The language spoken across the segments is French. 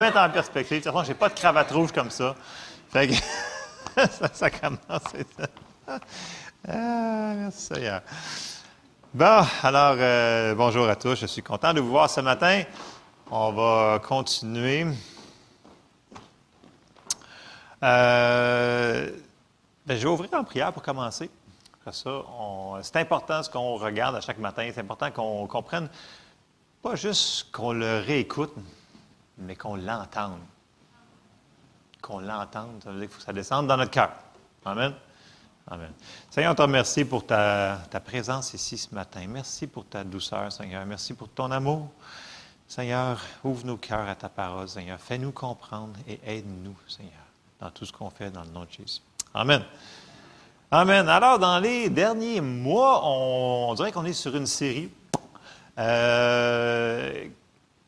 mettre en perspective. De toute façon, je n'ai pas de cravate rouge comme ça. Ça, commence. Ah, merci. Bon, alors, euh, bonjour à tous. Je suis content de vous voir ce matin. On va continuer. Euh, ben, je vais ouvrir en prière pour commencer. C'est important ce qu'on regarde à chaque matin. C'est important qu'on comprenne, pas juste qu'on le réécoute, mais qu'on l'entende. Qu'on l'entende, ça veut dire que ça descende dans notre cœur. Amen. Amen. Seigneur, on te remercie pour ta, ta présence ici ce matin. Merci pour ta douceur, Seigneur. Merci pour ton amour. Seigneur, ouvre nos cœurs à ta parole, Seigneur. Fais-nous comprendre et aide-nous, Seigneur, dans tout ce qu'on fait dans le nom de Jésus. Amen. Amen. Alors, dans les derniers mois, on, dirait qu'on est sur une série. euh,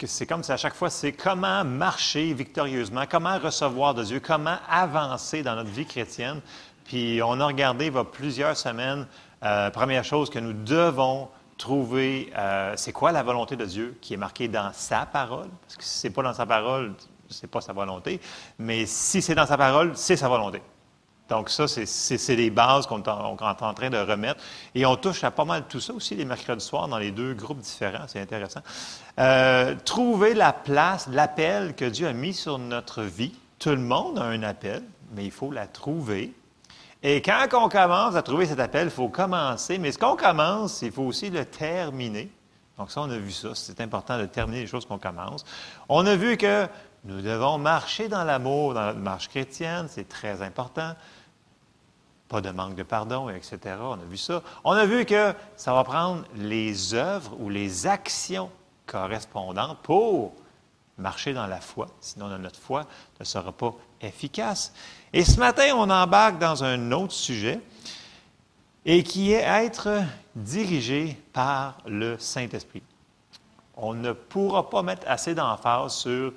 c'est comme si à chaque fois, c'est comment marcher victorieusement, comment recevoir de Dieu, comment avancer dans notre vie chrétienne. Puis on a regardé il y a plusieurs semaines, euh, première chose que nous devons trouver, euh, c'est quoi la volonté de Dieu qui est marquée dans sa parole? Parce que si ce n'est pas dans sa parole, c'est pas sa volonté. Mais si c'est dans sa parole, c'est sa volonté. Donc, ça, c'est- les bases qu'on est, en- qu'on est en train de remettre. Et on touche à pas mal tout ça aussi les mercredis soirs dans les deux groupes différents. C'est intéressant. Euh, trouver la place, l'appel que Dieu a mis sur notre vie. Tout le monde a un appel, mais il faut la trouver. Et quand on commence à trouver cet appel, il faut commencer. Mais ce qu'on commence, il faut aussi le terminer. Donc ça, on a vu ça. C'est important de terminer les choses qu'on commence. On a vu que nous devons marcher dans l'amour, dans notre marche chrétienne. C'est très important. Pas de manque de pardon, etc. On a vu ça. On a vu que ça va prendre les œuvres ou les actions correspondantes pour marcher dans la foi. Sinon, notre foi ne sera pas efficace. Et ce matin, on embarque dans un autre sujet et qui est être dirigé par le Saint-Esprit. On ne pourra pas mettre assez d'emphase sur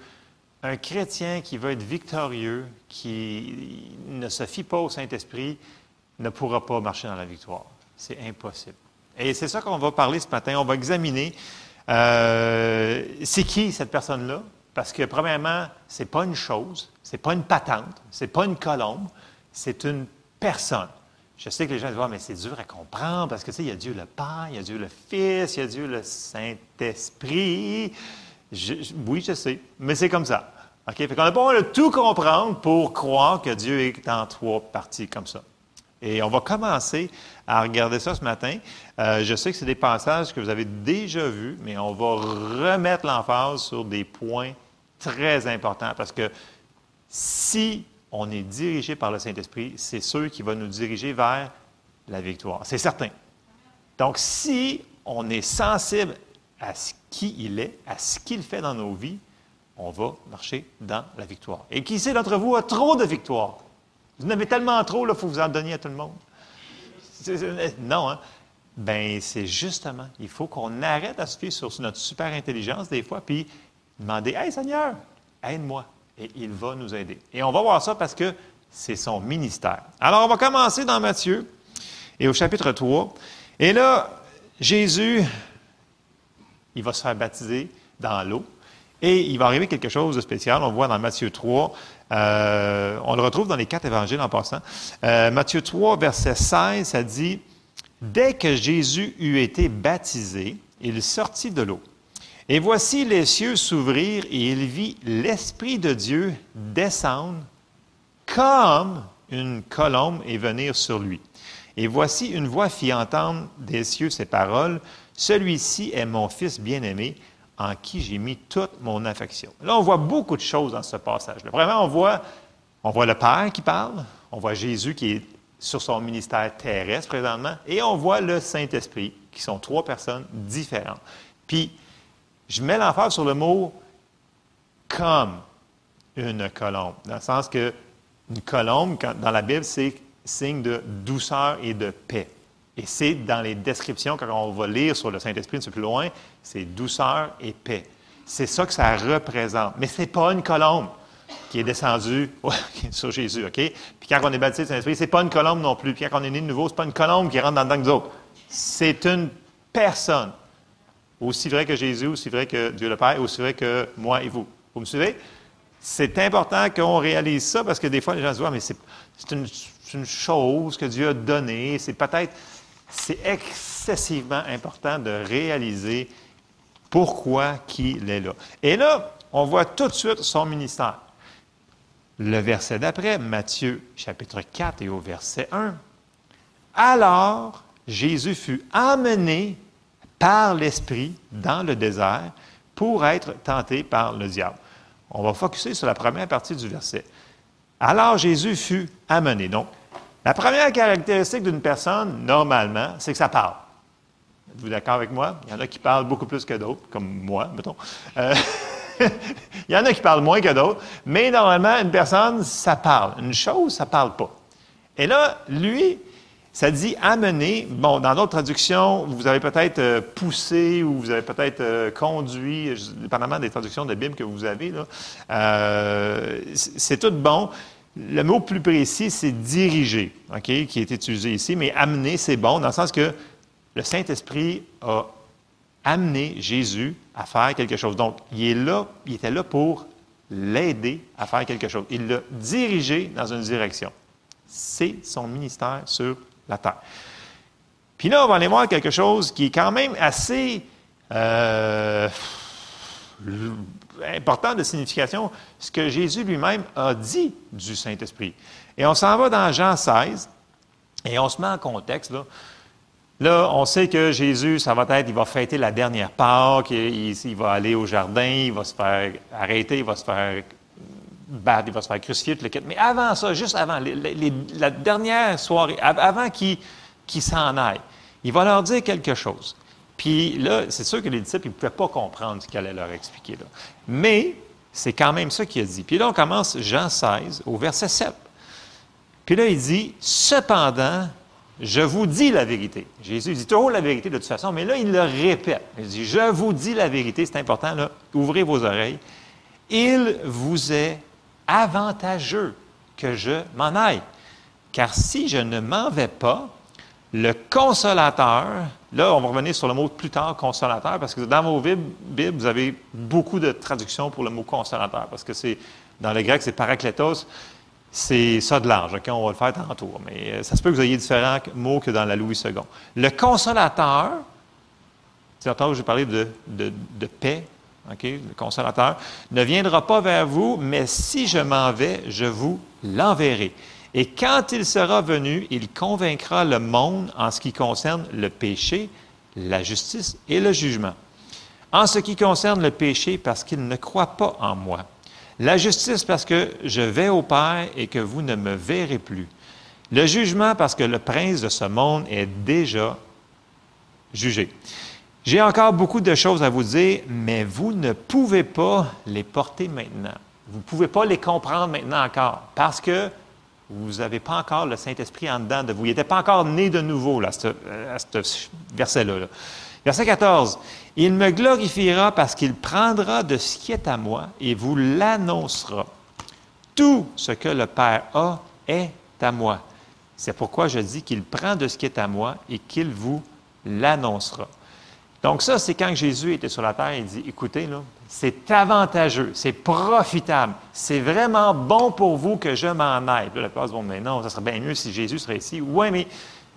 un chrétien qui veut être victorieux, qui ne se fie pas au Saint-Esprit, ne pourra pas marcher dans la victoire. C'est impossible. Et c'est ça qu'on va parler ce matin. On va examiner euh, c'est qui cette personne-là? Parce que, premièrement, ce n'est pas une chose, ce n'est pas une patente, ce n'est pas une colombe, c'est une personne. Je sais que les gens disent, Ah, mais c'est dur à comprendre parce que, tu sais, il y a Dieu le Père, il y a Dieu le Fils, il y a Dieu le Saint-Esprit. Oui, je sais, mais c'est comme ça. OK? Fait qu'on n'a pas besoin de tout comprendre pour croire que Dieu est en trois parties comme ça. Et on va commencer à regarder ça ce matin. Euh, je sais que c'est des passages que vous avez déjà vus, mais on va remettre l'emphase sur des points très importants parce que si on est dirigé par le Saint-Esprit, c'est sûr qu'il va nous diriger vers la victoire. C'est certain. Donc, si on est sensible à ce qui il est, à ce qu'il fait dans nos vies, on va marcher dans la victoire. Et qui sait d'entre vous a trop de victoires? Vous en avez tellement trop, il faut vous en donniez à tout le monde. C'est- Non, hein? Ben, c'est justement, il faut qu'on arrête à se fier sur notre super intelligence des fois, puis demander Hey Seigneur, aide-moi. Et il va nous aider. Et on va voir ça parce que c'est son ministère. Alors, on va commencer dans Matthieu et au chapitre 3. Et là, Jésus, il va se faire baptiser dans l'eau. Et il va arriver quelque chose de spécial. On le voit dans Matthieu 3. Euh, on le retrouve dans les quatre évangiles en passant. Euh, Matthieu 3, verset 16, ça dit Dès que Jésus eut été baptisé, il sortit de l'eau. Et voici les cieux s'ouvrirent et il vit l'Esprit de Dieu descendre comme une colombe et venir sur lui. Et voici une voix fit entendre des cieux ces paroles, Celui-ci est mon Fils bien-aimé, en qui j'ai mis toute mon affection. Là, on voit beaucoup de choses dans ce passage-là. Vraiment, on voit, on voit le Père qui parle, on voit Jésus qui est sur son ministère terrestre présentement, et on voit le Saint-Esprit, qui sont trois personnes différentes. Puis, je mets l'emphase sur le mot comme une colombe, dans le sens que une colombe, dans la Bible, c'est signe de douceur et de paix. Et c'est dans les descriptions, quand on va lire sur le Saint-Esprit un peu plus loin, c'est douceur et paix. C'est ça que ça représente. Mais ce n'est pas une colombe qui est descendue sur Jésus, OK? Puis quand on est baptisé du Saint-Esprit, ce n'est pas une colombe non plus. Puis quand on est né de nouveau, ce n'est pas une colombe qui rentre dans le que nous autres. C'est une personne. Aussi vrai que Jésus, aussi vrai que Dieu le Père, aussi vrai que moi et vous. Vous me suivez? C'est important qu'on réalise ça parce que des fois, les gens se disent, mais c'est une, une, chose que Dieu a donnée. C'est peut-être, c'est excessivement important de réaliser pourquoi qu'il est là. Et là, on voit tout de suite son ministère. Le verset d'après, Matthieu chapitre 4 et au verset 1. Alors, Jésus fut amené par l'Esprit dans le désert pour être tenté par le diable. On va focuser sur la première partie du verset. Alors Jésus fut amené. Donc, la première caractéristique d'une personne, normalement, c'est que ça parle. Êtes-vous d'accord avec moi? Il y en a qui parlent beaucoup plus que d'autres, comme moi, mettons. Euh, il y en a qui parlent moins que d'autres, mais normalement, une personne, ça parle. Une chose, ça ne parle pas. Et là, lui, ça dit amener. Bon, dans d'autres traductions, vous avez peut-être euh, poussé ou vous avez peut-être euh, conduit, dépendamment des traductions de Bible que vous avez. C'est tout bon. Le mot plus précis, c'est diriger, qui est utilisé ici, mais amener, c'est bon, dans le sens que le Saint-Esprit a amené Jésus à faire quelque chose. Donc, il est là, il était là pour l'aider à faire quelque chose. Il l'a dirigé dans une direction. C'est son ministère sur la terre. Puis là, on va aller voir quelque chose qui est quand même assez euh, important de signification, ce que Jésus lui-même a dit du Saint-Esprit. Et on s'en va dans Jean 16, et on se met en contexte. Là, là on sait que Jésus, ça va être, il va fêter la dernière Pâque, il, va aller au jardin, il va se faire arrêter, il va se faire battre, il va se faire crucifier, tout le Mais avant ça, juste avant, la dernière soirée, avant qu'il s'en aille, il va leur dire quelque chose. Puis là, c'est sûr que les disciples, ne pouvaient pas comprendre ce qu'il allait leur expliquer. Là. Mais c'est quand même ça qu'il a dit. Puis là, on commence Jean 16 au verset 7. Puis là, il dit, cependant, je vous dis la vérité. Jésus dit toujours la vérité de toute façon, mais là, il le répète. Il dit, je vous dis la vérité, c'est important, là, ouvrez vos oreilles. Il vous est avantageux que je m'en aille. Car si je ne m'en vais pas, le consolateur, là, on va revenir sur le mot plus tard, consolateur, parce que dans vos Bibles, vous avez beaucoup de traductions pour le mot consolateur, parce que c'est, dans le grec, c'est parakletos, c'est ça de large, OK? On va le faire tantôt, mais euh, ça se peut que vous ayez différents mots que dans la Louis II. Le consolateur, c'est où j'ai parlé de, paix, le consolateur, ne viendra pas vers vous, mais si je m'en vais, je vous l'enverrai. Et quand il sera venu, il convaincra le monde en ce qui concerne le péché, la justice et le jugement. En ce qui concerne le péché, parce qu'il ne croit pas en moi. La justice, parce que je vais au Père et que vous ne me verrez plus. Le jugement, parce que le prince de ce monde est déjà jugé. J'ai encore beaucoup de choses à vous dire, mais vous ne pouvez pas les porter maintenant. Vous ne pouvez pas les comprendre maintenant encore parce que vous n'avez pas encore le Saint-Esprit en dedans de vous. Il n'était pas encore né de nouveau là, à ce, verset-là. Verset 14. Il me glorifiera parce qu'il prendra de ce qui est à moi et vous l'annoncera. Tout ce que le Père a est à moi. C'est pourquoi je dis qu'il prend de ce qui est à moi et qu'il vous l'annoncera. Donc ça, c'est quand Jésus était sur la terre, il dit, écoutez, là, c'est avantageux, c'est profitable, c'est vraiment bon pour vous que je m'en aille. Puis la plupart disent, mais non, ça serait bien mieux si Jésus serait ici. Oui, mais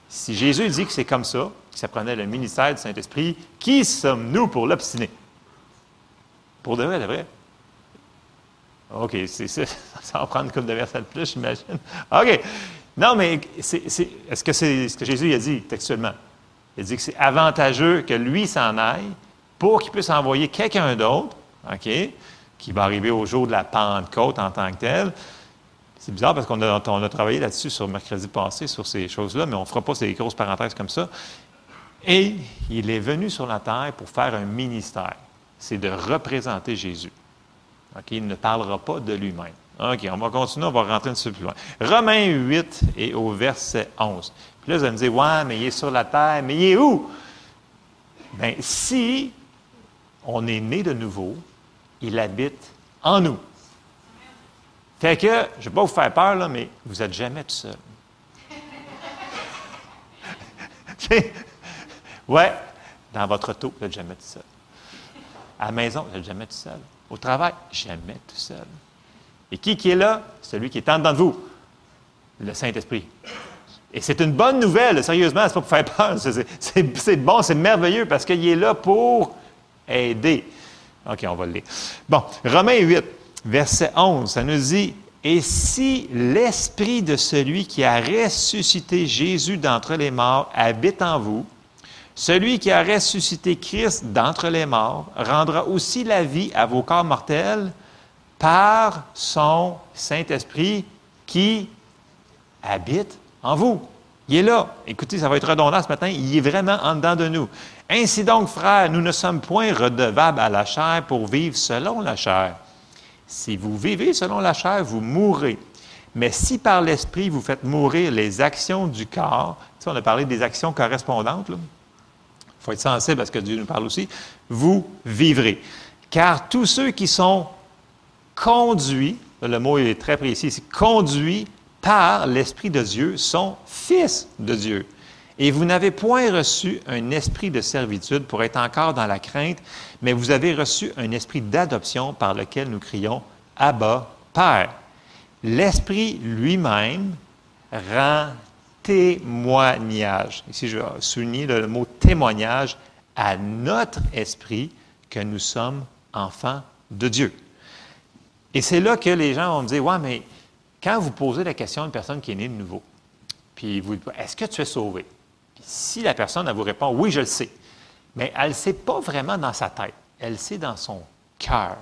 si Jésus dit que c'est comme ça, que ça prenait le ministère du Saint-Esprit, qui sommes-nous pour l'obstiner? Pour de vrai, de vrai. OK, c'est ça. Ça va prendre comme de versets de plus, j'imagine. OK. Non, mais est-ce que c'est ce que Jésus a dit textuellement? Il dit que c'est avantageux que lui s'en aille pour qu'il puisse envoyer quelqu'un d'autre, OK, qui va arriver au jour de la Pentecôte en tant que tel. C'est bizarre parce qu'on a, on a travaillé là-dessus sur mercredi passé, sur ces choses-là, mais on ne fera pas ces grosses parenthèses comme ça. Et il est venu sur la terre pour faire un ministère. C'est de représenter Jésus. OK? Il ne parlera pas de lui-même. OK, on va continuer, on va rentrer un petit peu plus loin. Romains 8 et au verset 11. Puis là, vous allez me dire, ouais, mais il est sur la terre, mais il est où? Bien, si on est né de nouveau, il habite en nous. Fait que, je ne vais pas vous faire peur, là, mais vous n'êtes jamais tout seul. ouais, dans votre auto, vous n'êtes jamais tout seul. À la maison, vous n'êtes jamais tout seul. Au travail, jamais tout seul. Et qui, est là? Celui qui est en dedans de vous, le Saint-Esprit. Et c'est une bonne nouvelle, sérieusement, c'est pas pour faire peur. C'est bon, c'est merveilleux parce qu'il est là pour aider. OK, on va le lire. Bon, Romains 8, verset 11, ça nous dit Et si l'esprit de celui qui a ressuscité Jésus d'entre les morts habite en vous, celui qui a ressuscité Christ d'entre les morts rendra aussi la vie à vos corps mortels par son Saint-Esprit qui habite en vous. Il est là. Écoutez, ça va être redondant ce matin. Il est vraiment en dedans de nous. Ainsi donc, frères, nous ne sommes point redevables à la chair pour vivre selon la chair. Si vous vivez selon la chair, vous mourrez. Mais si par l'Esprit vous faites mourir les actions du corps, tu on a parlé des actions correspondantes, il faut être sensible à ce que Dieu nous parle aussi, vous vivrez. Car tous ceux qui sont conduits, le mot est très précis, conduits par l'Esprit de Dieu sont fils de Dieu. Et vous n'avez point reçu un esprit de servitude pour être encore dans la crainte, mais vous avez reçu un esprit d'adoption par lequel nous crions Abba, Père. L'Esprit lui-même rend témoignage. Ici, je vais souligner le mot témoignage à notre esprit que nous sommes enfants de Dieu. Et c'est là que les gens vont me dire Ouais, mais quand vous posez la question à une personne qui est née de nouveau, puis vous dites, est-ce que tu es sauvé? Si la personne, elle vous répond, oui, je le sais, mais elle ne sait pas vraiment dans sa tête, elle le sait dans son cœur.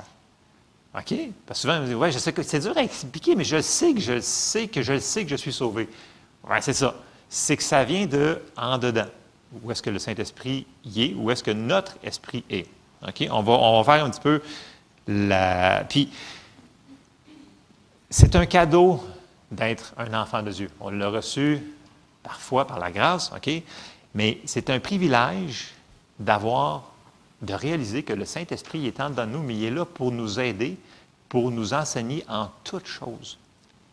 OK? Parce que souvent, on dit, ouais, je sais que c'est dur à expliquer, mais je sais que je le sais, que je le sais que je suis sauvé. Oui, c'est ça. C'est que ça vient de en dedans. Où est-ce que le Saint-Esprit y est? Où est-ce que notre esprit est? OK? On va, on va faire un petit peu la. Puis, c'est un cadeau d'être un enfant de Dieu. On l'a reçu parfois par la grâce, OK? Mais c'est un privilège d'avoir, de réaliser que le Saint-Esprit est en dedans de nous, mais il est là pour nous aider, pour nous enseigner en toutes choses,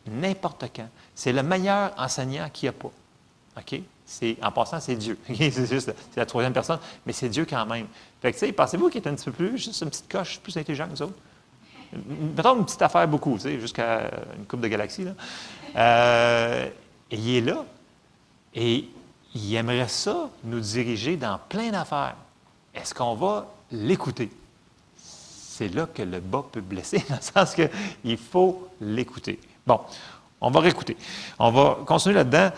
n'importe quand. C'est le meilleur enseignant qu'il n'y a pas. OK? En passant, c'est Dieu. c'est juste la troisième personne, mais c'est Dieu quand même. Fait que, tu sais, pensez-vous qu'il est un petit peu plus, juste une petite coche plus intelligent que nous autres? mettons une petite affaire beaucoup, tu sais, jusqu'à une coupe de galaxies. Là. Euh, et il est là. Et il aimerait ça nous diriger dans plein d'affaires. Est-ce qu'on va l'écouter? C'est là que le bas peut blesser, dans le sens qu'il faut l'écouter. Bon, on va réécouter. On va continuer là-dedans.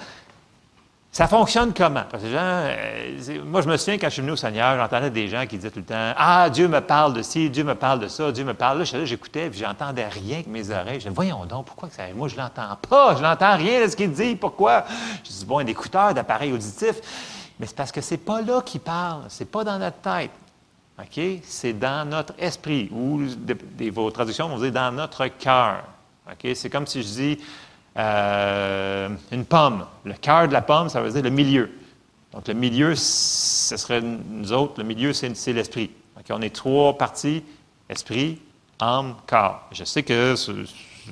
Ça fonctionne comment? Parce que les gens, euh, moi, je me souviens quand je suis venu au Seigneur, j'entendais des gens qui disaient tout le temps Ah, Dieu me parle de ci, Dieu me parle de ça, Dieu me parle. Là, j'écoutais, puis j'entendais rien que mes oreilles. Je disais Voyons donc, pourquoi que ça. Moi, je l'entends pas, je n'entends rien de ce qu'il dit, pourquoi? Je dis Bon, un écouteur d'appareil auditif. Mais c'est parce que c'est pas là qu'il parle, c'est pas dans notre tête. OK? C'est dans notre esprit, ou vos traductions vont dire dans notre cœur. OK? C'est comme si je dis euh, une pomme. Le cœur de la pomme, ça veut dire le milieu. Donc, le milieu, ce serait nous autres, le milieu, c'est l'esprit. on est trois parties, esprit, âme, corps. Je sais que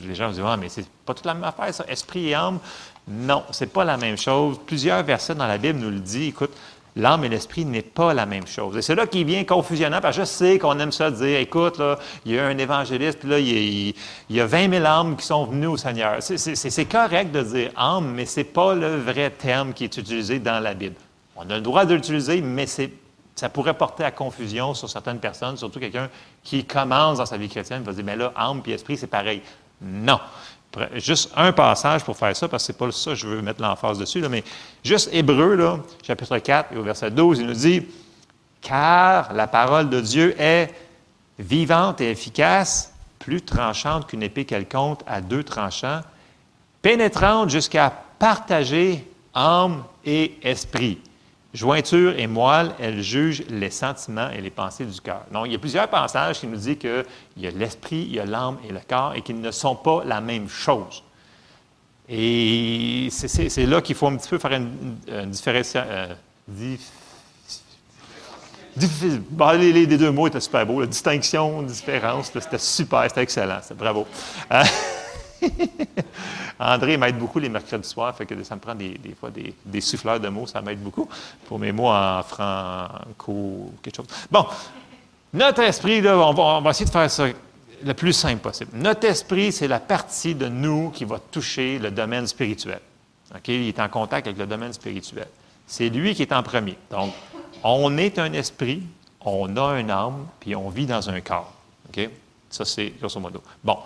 les gens dire, ah, mais c'est pas toute la même affaire, ça, esprit et âme. Non, c'est pas la même chose. Plusieurs versets dans la Bible nous le disent. Écoute, l'âme et l'esprit n'est pas la même chose. Et c'est là qu'il vient confusionnant, parce que je sais qu'on aime ça dire, écoute, il y a un évangéliste, puis là, il y, a, 20 000 âmes qui sont venues au Seigneur. C'est correct de dire âme, mais ce n'est pas le vrai terme qui est utilisé dans la Bible. On a le droit de l'utiliser, mais ça pourrait porter à confusion sur certaines personnes, surtout quelqu'un qui commence dans sa vie chrétienne, va dire, mais là, âme et esprit, c'est pareil. Non. Juste un passage pour faire ça, parce que ce n'est pas ça que je veux mettre l'emphase dessus, mais juste Hébreu, là, chapitre 4, et au verset 12, il nous dit Car la parole de Dieu est vivante et efficace, plus tranchante qu'une épée quelconque à deux tranchants, pénétrante jusqu'à partager âme et esprit Jointure et moelle, elle juge les sentiments et les pensées du cœur. Donc, il y a plusieurs passages qui nous disent qu'il y a l'esprit, il y a l'âme et le corps et qu'ils ne sont pas la même chose. Et c'est là qu'il faut un petit peu faire une, différence. Euh, les, deux mots étaient super beaux. La distinction, différence, c'était super, c'était excellent. Bravo. Euh, André m'aide beaucoup les mercredis soirs, fait que ça me prend des, fois des, souffleurs de mots, ça m'aide beaucoup pour mes mots en franco, quelque chose. Bon, notre esprit, là, on, va, essayer de faire ça. le plus simple possible. Notre esprit, c'est la partie de nous qui va toucher le domaine spirituel. Il est en contact avec le domaine spirituel. C'est lui qui est en premier. Donc, on est un esprit, on a une âme, puis on vit dans un corps. Ça, c'est grosso modo. Bon.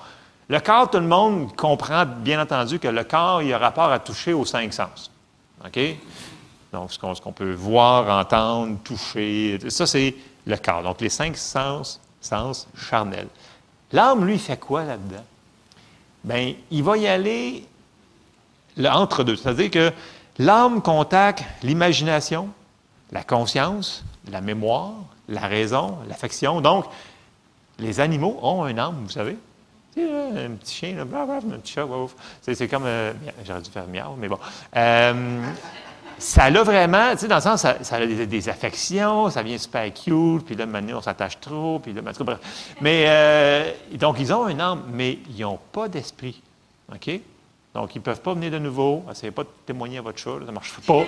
Le corps, tout le monde comprend bien entendu que le corps, il a rapport à toucher aux cinq sens. OK? Donc, ce qu'on peut voir, entendre, toucher, ça, c'est le corps. Donc, les cinq sens, sens charnels. L'âme, lui, fait quoi là-dedans? Bien, il va y aller entre deux. C'est-à-dire que l'âme contacte l'imagination, la conscience, la mémoire, la raison, l'affection. Donc, les animaux ont un âme, vous savez. Un petit chien, un petit chat, c'est comme. Euh, j'aurais dû faire miaou, mais bon. Euh, ça a vraiment, tu sais, dans le sens, ça, a des, affections, ça vient super cute, puis là, maintenant, on s'attache trop, puis là, bref. Mais, euh, donc, ils ont un âme, mais ils n'ont pas d'esprit. OK? Donc, ils ne peuvent pas venir de nouveau. Essayez pas de témoigner à votre chat, ça ne marche pas.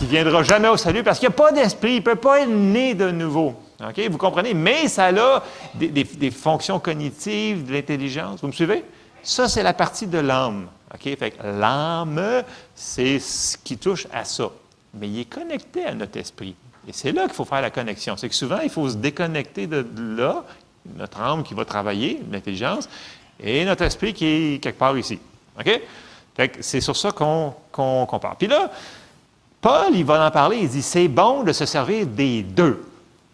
Il ne viendra jamais au salut parce qu'il n'y a pas d'esprit. Il ne peut pas être né de nouveau. Vous comprenez? Mais ça a des, des fonctions cognitives, de l'intelligence. Vous me suivez? Ça, c'est la partie de l'âme. OK? L'âme, c'est ce qui touche à ça. Mais il est connecté à notre esprit. Et c'est là qu'il faut faire la connexion. C'est que souvent, il faut se déconnecter de là, notre âme qui va travailler, l'intelligence, et notre esprit qui est quelque part ici. OK? c'est sur ça qu'on parle. Puis là, Paul, il va en parler, il dit, c'est bon de se servir des deux.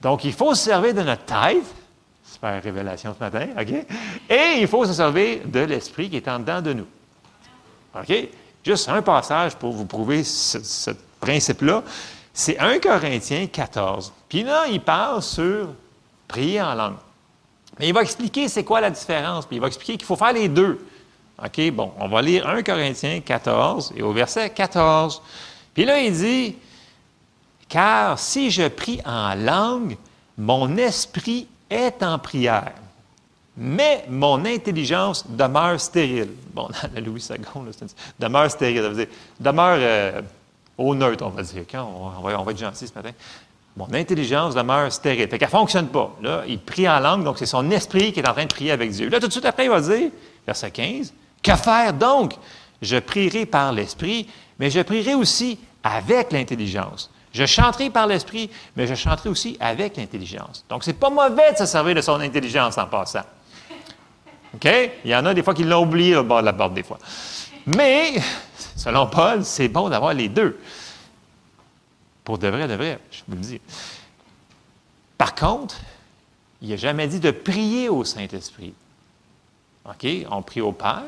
Donc, il faut se servir de notre tête, super révélation ce matin, OK? Et il faut se servir de l'esprit qui est en dedans de nous. OK? Juste un passage pour vous prouver ce, principe-là. C'est 1 Corinthiens 14. Puis là, il parle sur prier en langue. Mais il va expliquer c'est quoi la différence. Puis il va expliquer qu'il faut faire les deux. OK? Bon, on va lire 1 Corinthiens 14 et au verset 14. Puis là, il dit Car si je prie en langue, mon esprit est en prière mais mon intelligence demeure stérile. Bon, dans Louis II, là, demeure stérile. Ça veut dire, demeure euh, au neutre, on va dire. On, va, on, va, être gentil ce matin. Mon intelligence demeure stérile. Fait qu'elle ne fonctionne pas. Là, il prie en langue, donc c'est son esprit qui est en train de prier avec Dieu. Là, tout de suite après, il va dire, verset 15, Que faire donc? Je prierai par l'esprit, mais je prierai aussi avec l'intelligence. Je chanterai par l'esprit, mais je chanterai aussi avec l'intelligence. Donc, c'est pas mauvais de se servir de son intelligence en passant. OK? Il y en a des fois qui l'ont oublié au bord de la porte, des fois. Mais, selon Paul, c'est bon d'avoir les deux. Pour de vrai, de vrai, je vous le dis. Par contre, il n'a jamais dit de prier au Saint-Esprit. OK? On prie au Père,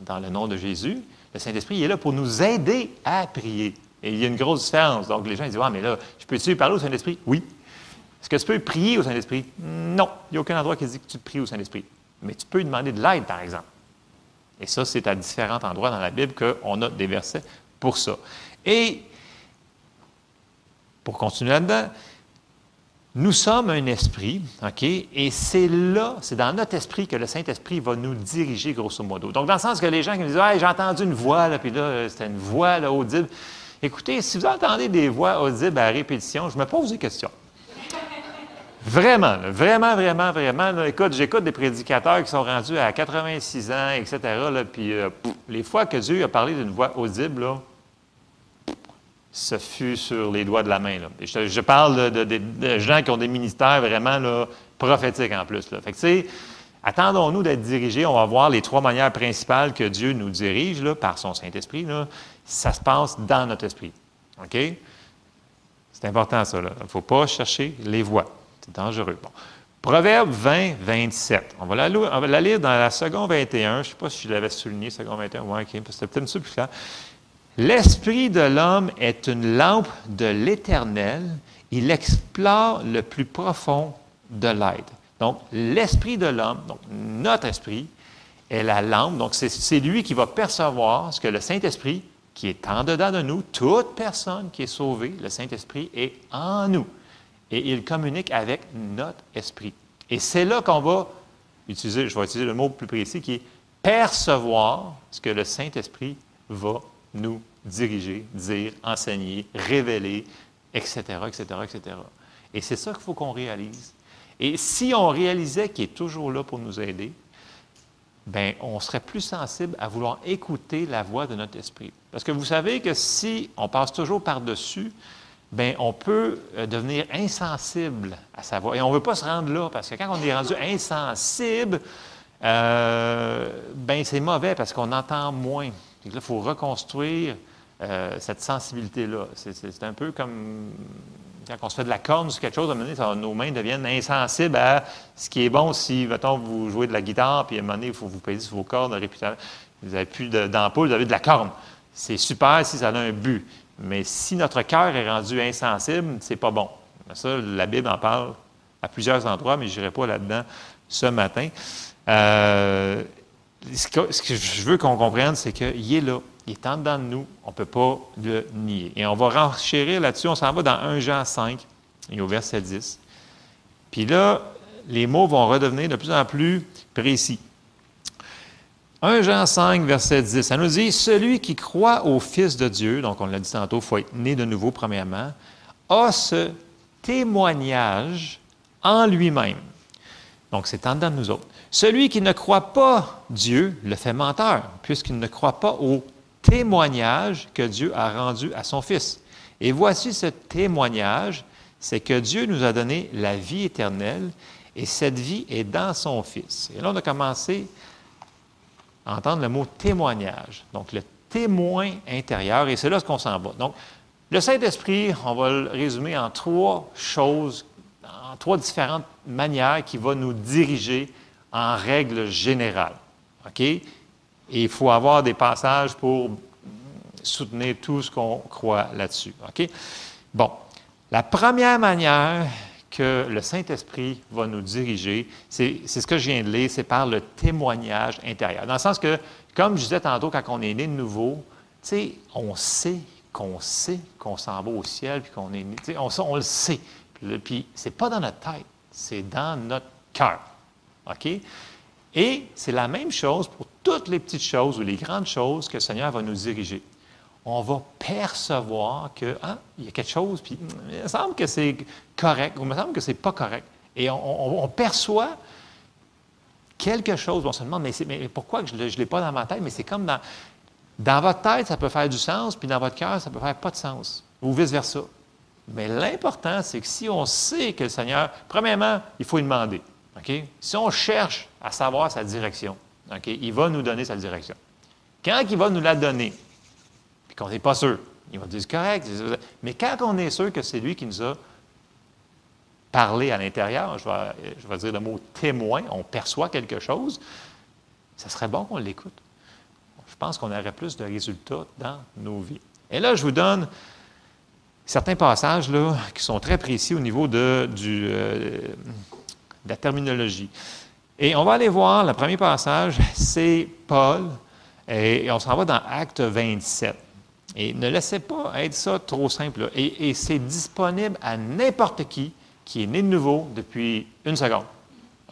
dans le nom de Jésus. Le Saint-Esprit est là pour nous aider à prier. Et il y a une grosse différence. Donc, les gens disent Ah, mais là, je peux-tu parler au Saint-Esprit? Oui. Est-ce que tu peux prier au Saint-Esprit? Non. Il n'y a aucun endroit qui dit que tu pries au Saint-Esprit mais tu peux lui demander de l'aide, par exemple. Et ça, c'est à différents endroits dans la Bible qu'on a des versets pour ça. Et, pour continuer là-dedans, nous sommes un esprit, OK? Et c'est là, c'est dans notre esprit que le Saint-Esprit va nous diriger, grosso modo. Donc, dans le sens que les gens qui me disent, ah, j'ai entendu une voix, là, puis là, c'était une voix là, audible. Écoutez, si vous entendez des voix audibles à répétition, je me pose des questions. Vraiment, vraiment, vraiment, vraiment. écoute, j'écoute des prédicateurs qui sont rendus à 86 ans, etc. puis euh, les fois que Dieu a parlé d'une voix audible, là, ce fut sur les doigts de la main. Je, parle de, gens qui ont des ministères vraiment là, prophétiques en plus. Là. Fait que, attendons-nous d'être dirigés. On va voir les trois manières principales que Dieu nous dirige là, par son Saint-Esprit. Ça se passe dans notre esprit. OK? C'est important, ça. Il ne faut pas chercher les voix. C'est dangereux. Proverbe 20, 27. On va, la, lire dans la seconde 21. Je ne sais pas si je l'avais souligné, seconde 21. Oui, OK, c'était peut-être un peu plus. L'esprit de l'homme est une lampe de l'Éternel. Il explore le plus profond de l'aide. Donc, l'esprit de l'homme, donc notre esprit, est la lampe. Donc, c'est lui qui va percevoir ce que le Saint-Esprit, qui est en dedans de nous, toute personne qui est sauvée, le Saint-Esprit est en nous et il communique avec notre esprit. Et c'est là qu'on va utiliser, je vais utiliser le mot plus précis, qui est percevoir ce que le Saint-Esprit va nous diriger, dire, enseigner, révéler, etc., etc., etc. Et c'est ça qu'il faut qu'on réalise. Et si on réalisait qu'il est toujours là pour nous aider, ben, on serait plus sensible à vouloir écouter la voix de notre esprit. Parce que vous savez que si on passe toujours par-dessus, ben, on peut euh, devenir insensible à sa voix. Et on ne veut pas se rendre là, parce que quand on est rendu insensible, euh, ben, c'est mauvais parce qu'on entend moins. il faut reconstruire euh, cette sensibilité-là. C'est un peu comme quand on se fait de la corne sur quelque chose, à un moment donné, nos mains deviennent insensibles à ce qui est bon si, mettons, vous jouez de la guitare, puis à un moment donné, il faut vous peser sur vos cordes, vous n'avez plus d'ampoule, vous avez de la corne. C'est super si ça a un but. Mais si notre cœur est rendu insensible, c'est pas bon. Ça, la Bible en parle à plusieurs endroits, mais je n'irai pas là-dedans ce matin. Euh, ce, que, je veux qu'on comprenne, c'est qu'il est là. Il est en dedans de nous. On ne peut pas le nier. Et on va renchérir là-dessus. On s'en va dans 1 Jean 5 et au verset 10. Puis là, les mots vont redevenir de plus en plus précis. 1 Jean 5, verset 10, ça nous dit, Celui qui croit au Fils de Dieu, donc on l'a dit tantôt, il faut être né de nouveau premièrement, a ce témoignage en lui-même. Donc c'est en dedans de nous autres. Celui qui ne croit pas Dieu le fait menteur, puisqu'il ne croit pas au témoignage que Dieu a rendu à son Fils. Et voici ce témoignage, c'est que Dieu nous a donné la vie éternelle, et cette vie est dans son Fils. Et là, on a commencé entendre le mot témoignage. Donc, le témoin intérieur, et c'est là ce qu'on s'en va. Donc, le Saint-Esprit, on va le résumer en trois choses, en trois différentes manières qui vont nous diriger en règle générale. OK? Et il faut avoir des passages pour soutenir tout ce qu'on croit là-dessus. OK? Bon. La première manière que le Saint-Esprit va nous diriger, c'est ce que je viens de lire, c'est par le témoignage intérieur. Dans le sens que, comme je disais tantôt, quand on est né de nouveau, tu sais, on sait qu'on sait qu'on s'en va au ciel, puis qu'on est né, on, on, le sait. Puis, ce n'est pas dans notre tête, c'est dans notre cœur. OK? Et c'est la même chose pour toutes les petites choses ou les grandes choses que le Seigneur va nous diriger on va percevoir que ah, il y a quelque chose, puis il me semble que c'est correct, ou il me semble que c'est pas correct. Et on, perçoit quelque chose. On se demande, mais, mais pourquoi je ne l'ai pas dans ma tête? Mais c'est comme dans, dans votre tête, ça peut faire du sens, puis dans votre cœur, ça peut faire pas de sens, ou vice-versa. Mais l'important, c'est que si on sait que le Seigneur, premièrement, il faut lui demander. Si on cherche à savoir sa direction, il va nous donner sa direction. Quand il va nous la donner, qu'on n'est pas sûr. Il va dire correct. Mais quand on est sûr que c'est lui qui nous a parlé à l'intérieur, je vais, je vais dire le mot témoin, on perçoit quelque chose, ça serait bon qu'on l'écoute. Je pense qu'on aurait plus de résultats dans nos vies. Et là, je vous donne certains passages là, qui sont très précis au niveau de, du, euh, de la terminologie. Et on va aller voir, le premier passage, c'est Paul, et on s'en va dans Acte 27. Et ne laissez pas être ça trop simple. Et, c'est disponible à n'importe qui qui est né de nouveau depuis une seconde.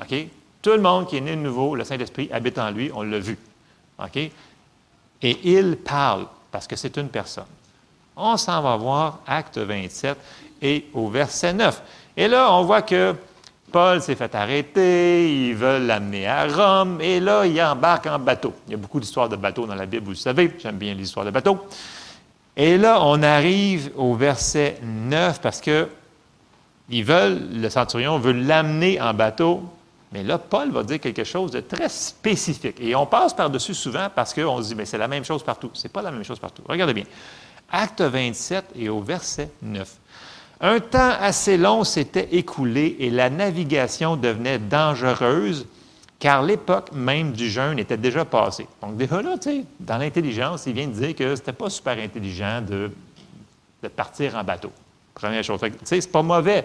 OK? Tout le monde qui est né de nouveau, le Saint-Esprit habite en lui, on l'a vu. OK? Et il parle, parce que c'est une personne. On s'en va voir, acte 27 et au verset 9. Et là, on voit que Paul s'est fait arrêter, ils veulent l'amener à Rome, et là, il embarque en bateau. Il y a beaucoup d'histoires de bateaux dans la Bible, vous le savez, j'aime bien l'histoire de bateaux. Et là, on arrive au verset 9 parce que ils veulent, le centurion veut l'amener en bateau, mais là, Paul va dire quelque chose de très spécifique. Et on passe par-dessus souvent parce qu'on se dit, mais c'est la même chose partout. Ce n'est pas la même chose partout. Regardez bien. Acte 27 et au verset 9. Un temps assez long s'était écoulé et la navigation devenait dangereuse car l'époque même du jeûne était déjà passée. Donc déjà là, tu sais, dans l'intelligence, il vient de dire que ce n'était pas super intelligent de, partir en bateau. Première chose. Tu sais, c'est pas mauvais.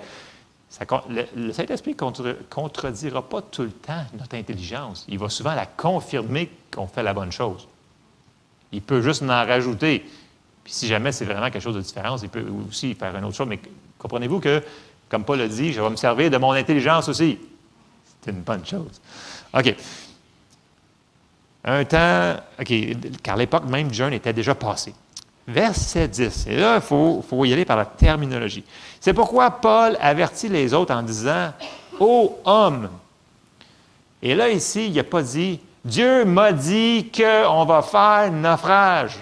le, Saint-Esprit ne contredira pas tout le temps notre intelligence. Il va souvent la confirmer qu'on fait la bonne chose. Il peut juste en rajouter. Puis si jamais c'est vraiment quelque chose de différent, il peut aussi faire une autre chose. Mais comprenez-vous que, comme Paul a dit, je vais me servir de mon intelligence aussi. C'est une bonne chose. OK. Un temps, OK, car l'époque même du jeûne était déjà passée. Verset 10. Et là, il faut, y aller par la terminologie. C'est pourquoi Paul avertit les autres en disant ô homme. Et là, ici, il n'a pas dit Dieu m'a dit qu'on va faire naufrage.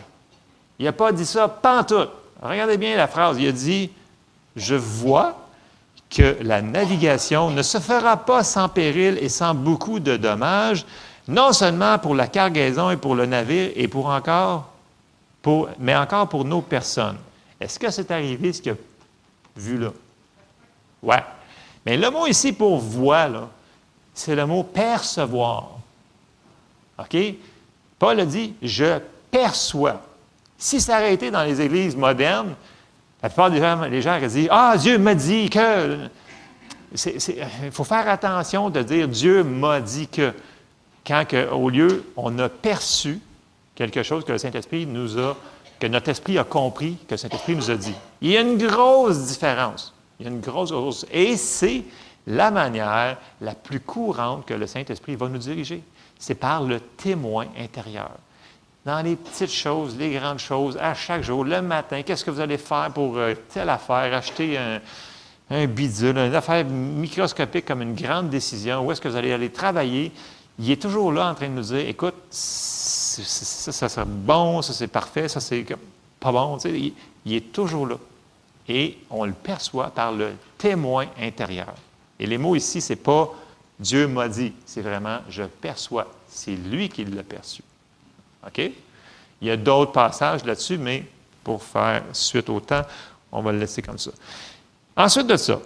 Il n'a pas dit ça pantoute. Regardez bien la phrase. Il a dit Je vois que la navigation ne se fera pas sans péril et sans beaucoup de dommages, non seulement pour la cargaison et pour le navire, et pour encore, mais encore pour nos personnes. Est-ce que c'est arrivé ce a vu là? Ouais. Mais le mot ici pour voir, c'est le mot percevoir. OK? Paul a dit je perçois. Si ça aurait été dans les églises modernes, la plupart des gens, les gens dit Ah, Dieu m'a dit que. Il faut faire attention de dire Dieu m'a dit que, quand au lieu, on a perçu quelque chose que le Saint-Esprit nous a, que notre esprit a compris, que le Saint-Esprit nous a dit. Il y a une grosse différence. Il y a une grosse, grosse. Et c'est la manière la plus courante que le Saint-Esprit va nous diriger. C'est par le témoin intérieur dans les petites choses, les grandes choses, à chaque jour, le matin, qu'est-ce que vous allez faire pour euh, telle affaire, acheter un, bidule, une affaire microscopique comme une grande décision, où est-ce que vous allez aller travailler, il est toujours là en train de nous dire, écoute, ça, ça serait bon, ça c'est parfait, ça c'est pas bon, tu sais, il, il est toujours là. Et on le perçoit par le témoin intérieur. Et les mots ici, c'est pas Dieu m'a dit, c'est vraiment je perçois. C'est lui qui l'a perçu. OK? Il y a d'autres passages là-dessus, mais pour faire suite au temps, on va le laisser comme ça. Ensuite de ça,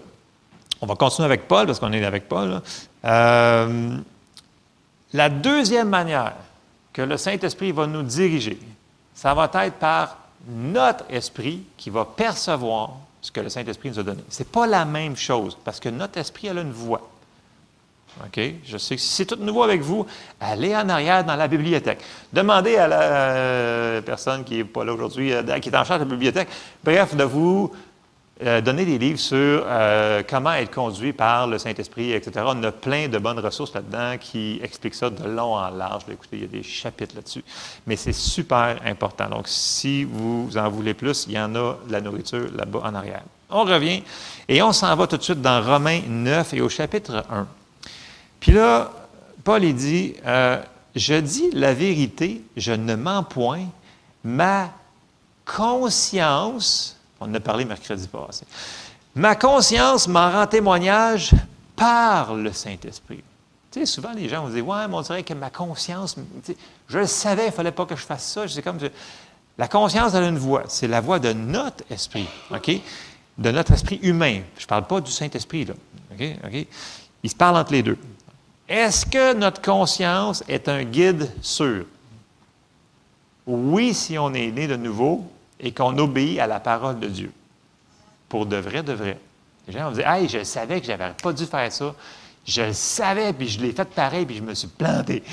on va continuer avec Paul, parce qu'on est avec Paul. Euh, la deuxième manière que le Saint-Esprit va nous diriger, ça va être par notre esprit qui va percevoir ce que le Saint-Esprit nous a donné. Ce n'est pas la même chose, parce que notre esprit a une voix. OK? Je sais que si c'est tout nouveau avec vous, allez en arrière dans la bibliothèque. Demandez à la euh, personne qui n'est pas là aujourd'hui, euh, qui est en charge de la bibliothèque, bref, de vous euh, donner des livres sur comment être conduit par le Saint-Esprit, etc. On a plein de bonnes ressources là-dedans qui expliquent ça de long en large. Écoutez, il y a des chapitres là-dessus. Mais c'est super important. Donc, si vous en voulez plus, il y en a de la nourriture là-bas en arrière. On revient et on s'en va tout de suite dans Romains 9 et au chapitre 1. Puis là, Paul, il dit, euh, je dis la vérité, je ne mens point, ma conscience, on en a parlé mercredi passé, ma conscience m'en rend témoignage par le Saint-Esprit. Tu sais, souvent les gens vont dire, ouais, mais on dirait que ma conscience, je le savais, il ne fallait pas que je fasse ça. C'est comme, la conscience a une voix, c'est la voix de notre esprit, OK? De notre esprit humain. Je ne parle pas du Saint-Esprit, là. OK? OK? Il se parle entre les deux. Est-ce que notre conscience est un guide sûr? Oui, si on est né de nouveau et qu'on obéit à la parole de Dieu. Pour de vrai, de vrai. Les gens vont dire Hey, je savais que je n'avais pas dû faire ça. Je le savais, puis je l'ai fait pareil, puis je me suis planté.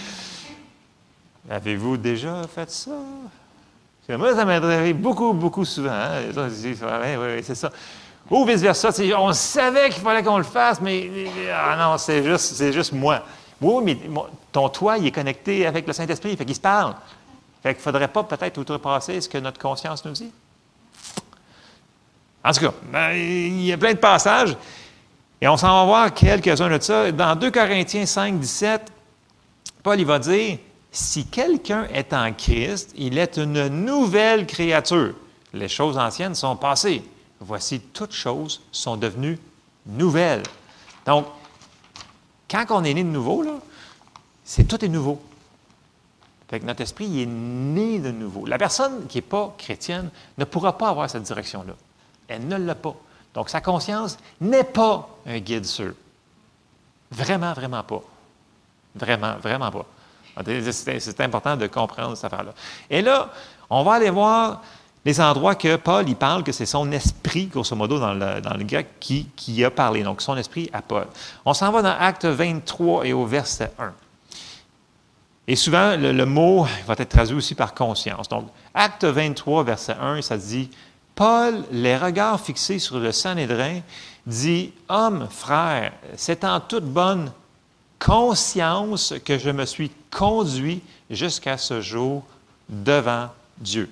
Avez-vous déjà fait ça? Moi, ça m'est beaucoup, beaucoup souvent. Hein? Oui, c'est ça. Ou vice-versa, on savait qu'il fallait qu'on le fasse, mais ah non, c'est juste, juste moi. Oui, mais ton toit, il est connecté avec le Saint-Esprit, fait qu'il se parle. Fait qu'il ne faudrait pas peut-être outrepasser ce que notre conscience nous dit. En tout cas, ben, il y a plein de passages, et on s'en va voir quelques-uns de ça. Dans 2 Corinthiens 5, 17, Paul va dire Si quelqu'un est en Christ, il est une nouvelle créature. Les choses anciennes sont passées voici toutes choses sont devenues nouvelles. Donc, quand on est né de nouveau, c'est tout est nouveau. Fait notre esprit est né de nouveau. La personne qui n'est pas chrétienne ne pourra pas avoir cette direction-là. Elle ne l'a pas. Donc, sa conscience n'est pas un guide sûr. Vraiment, vraiment pas. Vraiment, vraiment pas. C'est important de comprendre cette affaire-là. Et là, on va aller voir les endroits que Paul, il parle que c'est son esprit, grosso modo, dans le, grec, qui, qui, a parlé. Donc, son esprit à Paul. On s'en va dans Acte 23 et au verset 1. Et souvent, le, mot va être traduit aussi par conscience. Donc, Acte 23, verset 1, ça dit Paul, les regards fixés sur le Sanhédrin, dit Homme, frère, c'est en toute bonne conscience que je me suis conduit jusqu'à ce jour devant Dieu.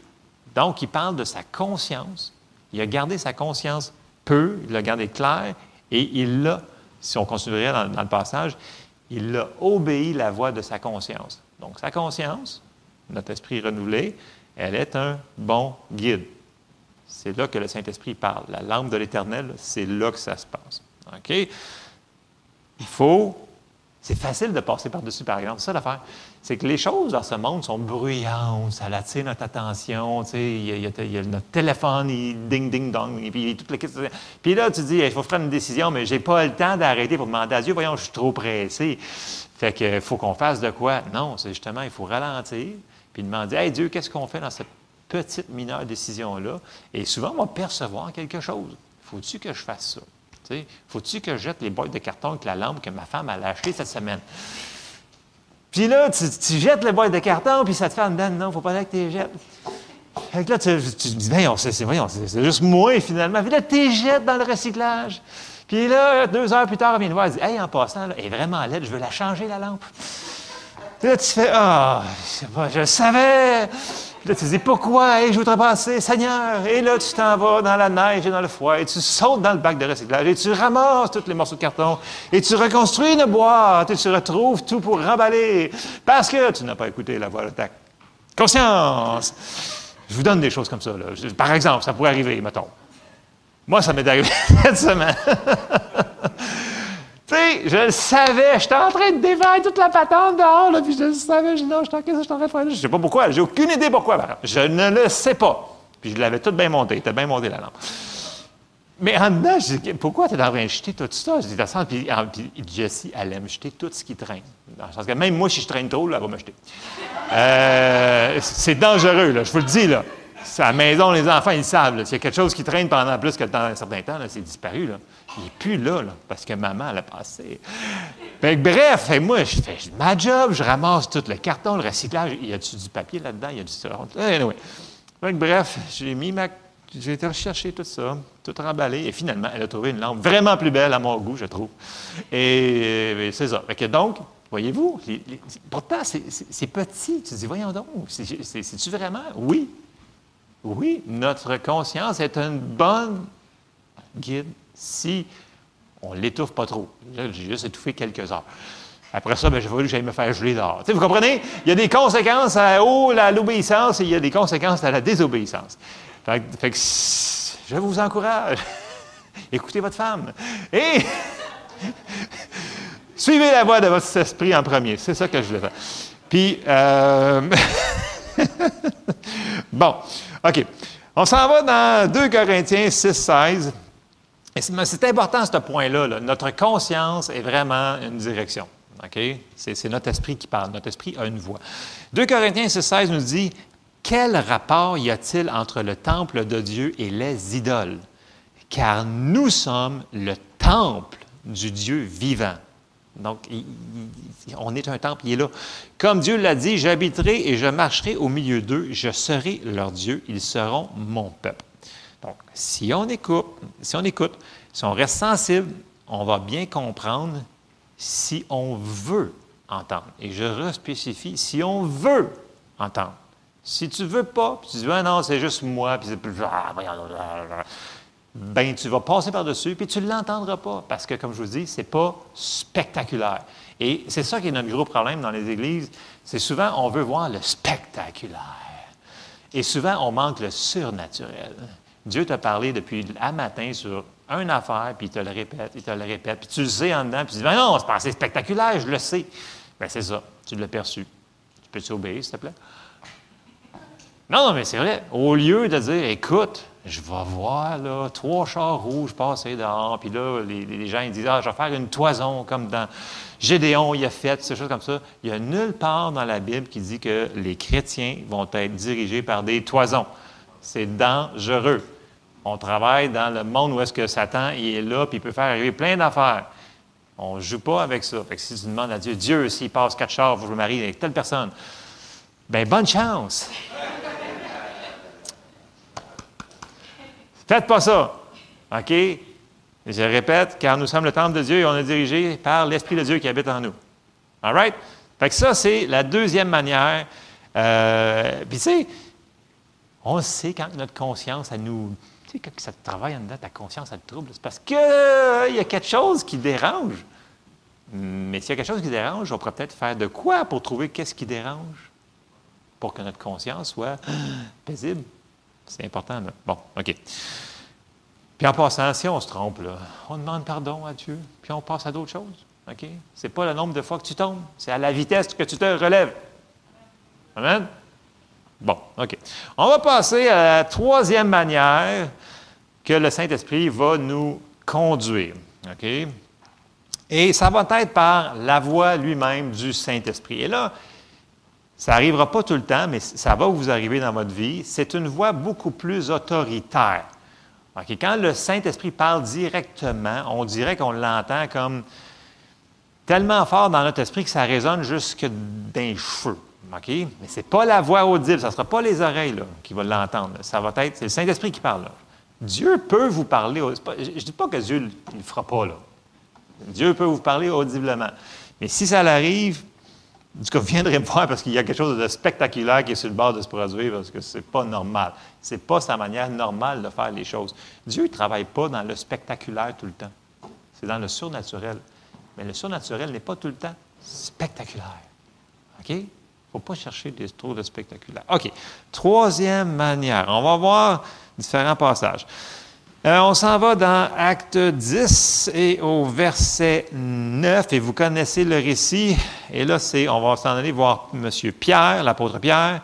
Donc, il parle de sa conscience. Il a gardé sa conscience peu, il l'a gardé clair et il l'a si on continuerait dans, dans le passage, il a obéi la voix de sa conscience. Donc, sa conscience, notre esprit renouvelé, elle est un bon guide. C'est là que le Saint-Esprit parle. La lampe de l'Éternel, c'est là que ça se passe. OK? Il faut. C'est facile de passer par-dessus, par exemple. C'est ça l'affaire. C'est que les choses dans ce monde sont bruyantes, ça attire notre attention. Tu sais, il, y a, notre téléphone, il ding, ding, dong, et puis toutes les Puis là, tu dis, il faut faire une décision, mais je n'ai pas le temps d'arrêter pour demander à Dieu, voyons, je suis trop pressé. Fait qu'il faut qu'on fasse de quoi? Non, c'est justement, il faut ralentir, puis demander, hey Dieu, qu'est-ce qu'on fait dans cette petite mineure décision-là? Et souvent, on va percevoir quelque chose. Faut-tu que je fasse ça? Faut-tu que je jette les boîtes de carton avec la lampe que ma femme a achetée cette semaine? Puis là, tu, jettes les boîtes de carton, puis ça te fait en dedans, non, faut pas que tu les jettes. Fait que là, tu, tu dis, voyons, c'est, c'est juste moi, finalement. Puis là, tu les jettes dans le recyclage. Puis là, deux heures plus tard, elle vient nous voir, elle dit Hey, en passant, elle est vraiment laide, je veux la changer, la lampe. Puis là, tu fais Ah, je le savais. Là, tu te dis Pourquoi hey, je voudrais passer, Seigneur? Et là, tu t'en vas dans la neige et dans le froid, et tu sautes dans le bac de recyclage, et tu ramasses tous les morceaux de carton, et tu reconstruis une boîte, et tu retrouves tout pour remballer, parce que tu n'as pas écouté la voix de ta conscience. Je vous donne des choses comme ça. Là. Par exemple, ça pourrait arriver, mettons. Moi, ça m'est arrivé cette semaine. Je le savais, j'étais en train de défaire toute la patente dehors, là, puis je le savais, je dis non, je t'en je t'en de faire. Je sais pas pourquoi, j'ai aucune idée pourquoi, Je ne le sais pas. Puis je l'avais tout bien monté, était bien monté la lampe. Mais en dedans, je dis, pourquoi tu es en train de jeter tout ça? Je dis, puis, puis Jessie, elle aime jeter tout ce qui traîne. Dans le sens que même moi, si je traîne trop, là, elle va me jeter. Euh, c'est dangereux, là, je vous le dis, là. À la maison, les enfants, ils savent. S'il y a quelque chose qui traîne pendant plus que dans un certain temps, c'est disparu. Là. Il n'est plus là, parce que maman, elle a passé. bref, et moi, je fais ma job, je ramasse tout le carton, le recyclage. Y a-tu du papier là-dedans? Il y a du. Anyway. bref, j'ai mis ma. J'ai été rechercher tout ça, tout remballé, et finalement, elle a trouvé une lampe vraiment plus belle à mon goût, je trouve. Et, c'est ça. donc, voyez-vous, pourtant, c'est petit. Tu te dis, voyons donc, c'est-tu vraiment? Oui, oui, notre conscience est une bonne guide si on ne l'étouffe pas trop. J'ai juste étouffé quelques heures. Après ça, ben, j'ai voulu que j'aille me faire geler dehors. vous comprenez? Il y a des conséquences à, l'obéissance et il y a des conséquences à la désobéissance. Fait, je vous encourage. Écoutez votre femme. Et suivez la voix de votre esprit en premier. C'est ça que je voulais faire. Puis, euh, bon. OK. On s'en va dans 2 Corinthiens 6, 16. C'est important ce point-là. Notre conscience est vraiment une direction. C'est notre esprit qui parle. Notre esprit a une voix. 2 Corinthiens 6, 16 nous dit Quel rapport y a-t-il entre le temple de Dieu et les idoles? Car nous sommes le temple du Dieu vivant. Donc, on est un temple, il est là. Comme Dieu l'a dit, j'habiterai et je marcherai au milieu d'eux, je serai leur Dieu, ils seront mon peuple. Donc, si on écoute, si on écoute, si on reste sensible, on va bien comprendre si on veut entendre. Et je respécifie, si on veut entendre. Si tu veux pas, tu dis, ah non, c'est juste moi, puis c'est plus ben tu vas passer par-dessus, puis tu ne l'entendras pas, parce que, comme je vous dis, ce n'est pas spectaculaire. Et c'est ça qui est notre gros problème dans les églises, c'est souvent, on veut voir le spectaculaire. Et souvent, on manque le surnaturel. Dieu t'a parlé depuis un matin sur une affaire, puis il te le répète, il te le répète, puis tu le sais en dedans, puis tu dis, ben non, c'est pas assez spectaculaire, je le sais. Bien, c'est ça, tu l'as perçu. Tu peux-tu obéir, s'il te plaît? Non, non, mais c'est vrai. Au lieu de dire, écoute, je vais voir là, trois chars rouges passer dehors, puis là, les, gens disent Ah, je vais faire une toison comme dans Gédéon, il a fait, ces choses comme ça. Il n'y a nulle part dans la Bible qui dit que les chrétiens vont être dirigés par des toisons. C'est dangereux. On travaille dans le monde où est-ce que Satan il est là, puis il peut faire arriver plein d'affaires. On ne joue pas avec ça. Fait que si tu demandes à Dieu, Dieu, s'il passe quatre chars, vous vous marier avec telle personne, ben bonne chance. Faites pas ça. OK? je répète, car nous sommes le temple de Dieu et on est dirigé par l'Esprit de Dieu qui habite en nous. All right? Fait que ça, c'est la deuxième manière. Euh, puis, tu sais, on sait quand notre conscience, elle nous, Tu sais, quand ça travaille en dedans, ta conscience, elle te trouble, c'est parce qu'il euh, y a quelque chose qui dérange. Mais s'il y a quelque chose qui dérange, on pourrait peut-être faire de quoi pour trouver qu'est-ce qui dérange? Pour que notre conscience soit paisible? C'est important, là. Bon, OK. Puis en passant, si on se trompe, on demande pardon à Dieu, puis on passe à d'autres choses. OK? Ce n'est pas le nombre de fois que tu tombes, c'est à la vitesse que tu te relèves. Amen? Bon, OK. On va passer à la troisième manière que le Saint-Esprit va nous conduire. OK? Et ça va être par la voix lui-même du Saint-Esprit. Et là, ça n'arrivera pas tout le temps, mais ça va vous arriver dans votre vie. C'est une voix beaucoup plus autoritaire. Quand le Saint-Esprit parle directement, on dirait qu'on l'entend comme tellement fort dans notre esprit que ça résonne jusque dans les cheveux. Mais ce n'est pas la voix audible, ce ne sera pas les oreilles qui vont l'entendre. Ça va être, c'est le Saint-Esprit qui parle. Dieu peut vous parler. je ne dis pas que Dieu ne le fera pas. Là. Dieu peut vous parler audiblement. Mais si ça l'arrive, du coup, viendrez me voir parce qu'il y a quelque chose de spectaculaire qui est sur le bord de se produire parce que ce n'est pas normal. Ce n'est pas sa manière normale de faire les choses. Dieu ne travaille pas dans le spectaculaire tout le temps. C'est dans le surnaturel. Mais le surnaturel n'est pas tout le temps spectaculaire. OK? Il ne faut pas chercher des, trop de spectaculaire. OK. Troisième manière. On va voir différents passages. Euh, on s'en va dans Acte 10 et au verset 9, et vous connaissez le récit. Et là, c'est, on va s'en aller voir M. Pierre, l'apôtre Pierre,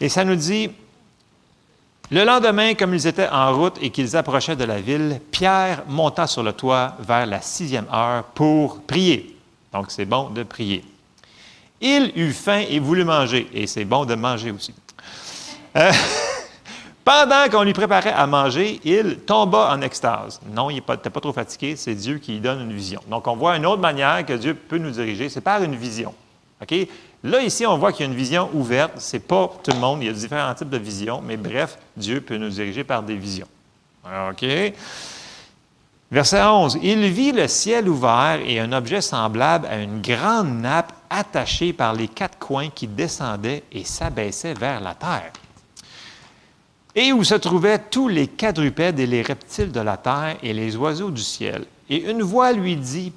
et ça nous dit, le lendemain, comme ils étaient en route et qu'ils approchaient de la ville, Pierre monta sur le toit vers la sixième heure pour prier. Donc, c'est bon de prier. Il eut faim et voulut manger, et c'est bon de manger aussi. Euh, Pendant qu'on lui préparait à manger, il tomba en extase. Non, il n'était pas, trop fatigué, c'est Dieu qui lui donne une vision. Donc, on voit une autre manière que Dieu peut nous diriger, c'est par une vision. Là, ici, on voit qu'il y a une vision ouverte. Ce n'est pas tout le monde, il y a différents types de visions, mais bref, Dieu peut nous diriger par des visions. OK? Verset 11. Il vit le ciel ouvert et un objet semblable à une grande nappe attachée par les quatre coins qui descendait et s'abaissait vers la terre et où se trouvaient tous les quadrupèdes et les reptiles de la terre et les oiseaux du ciel. Et une voix lui dit,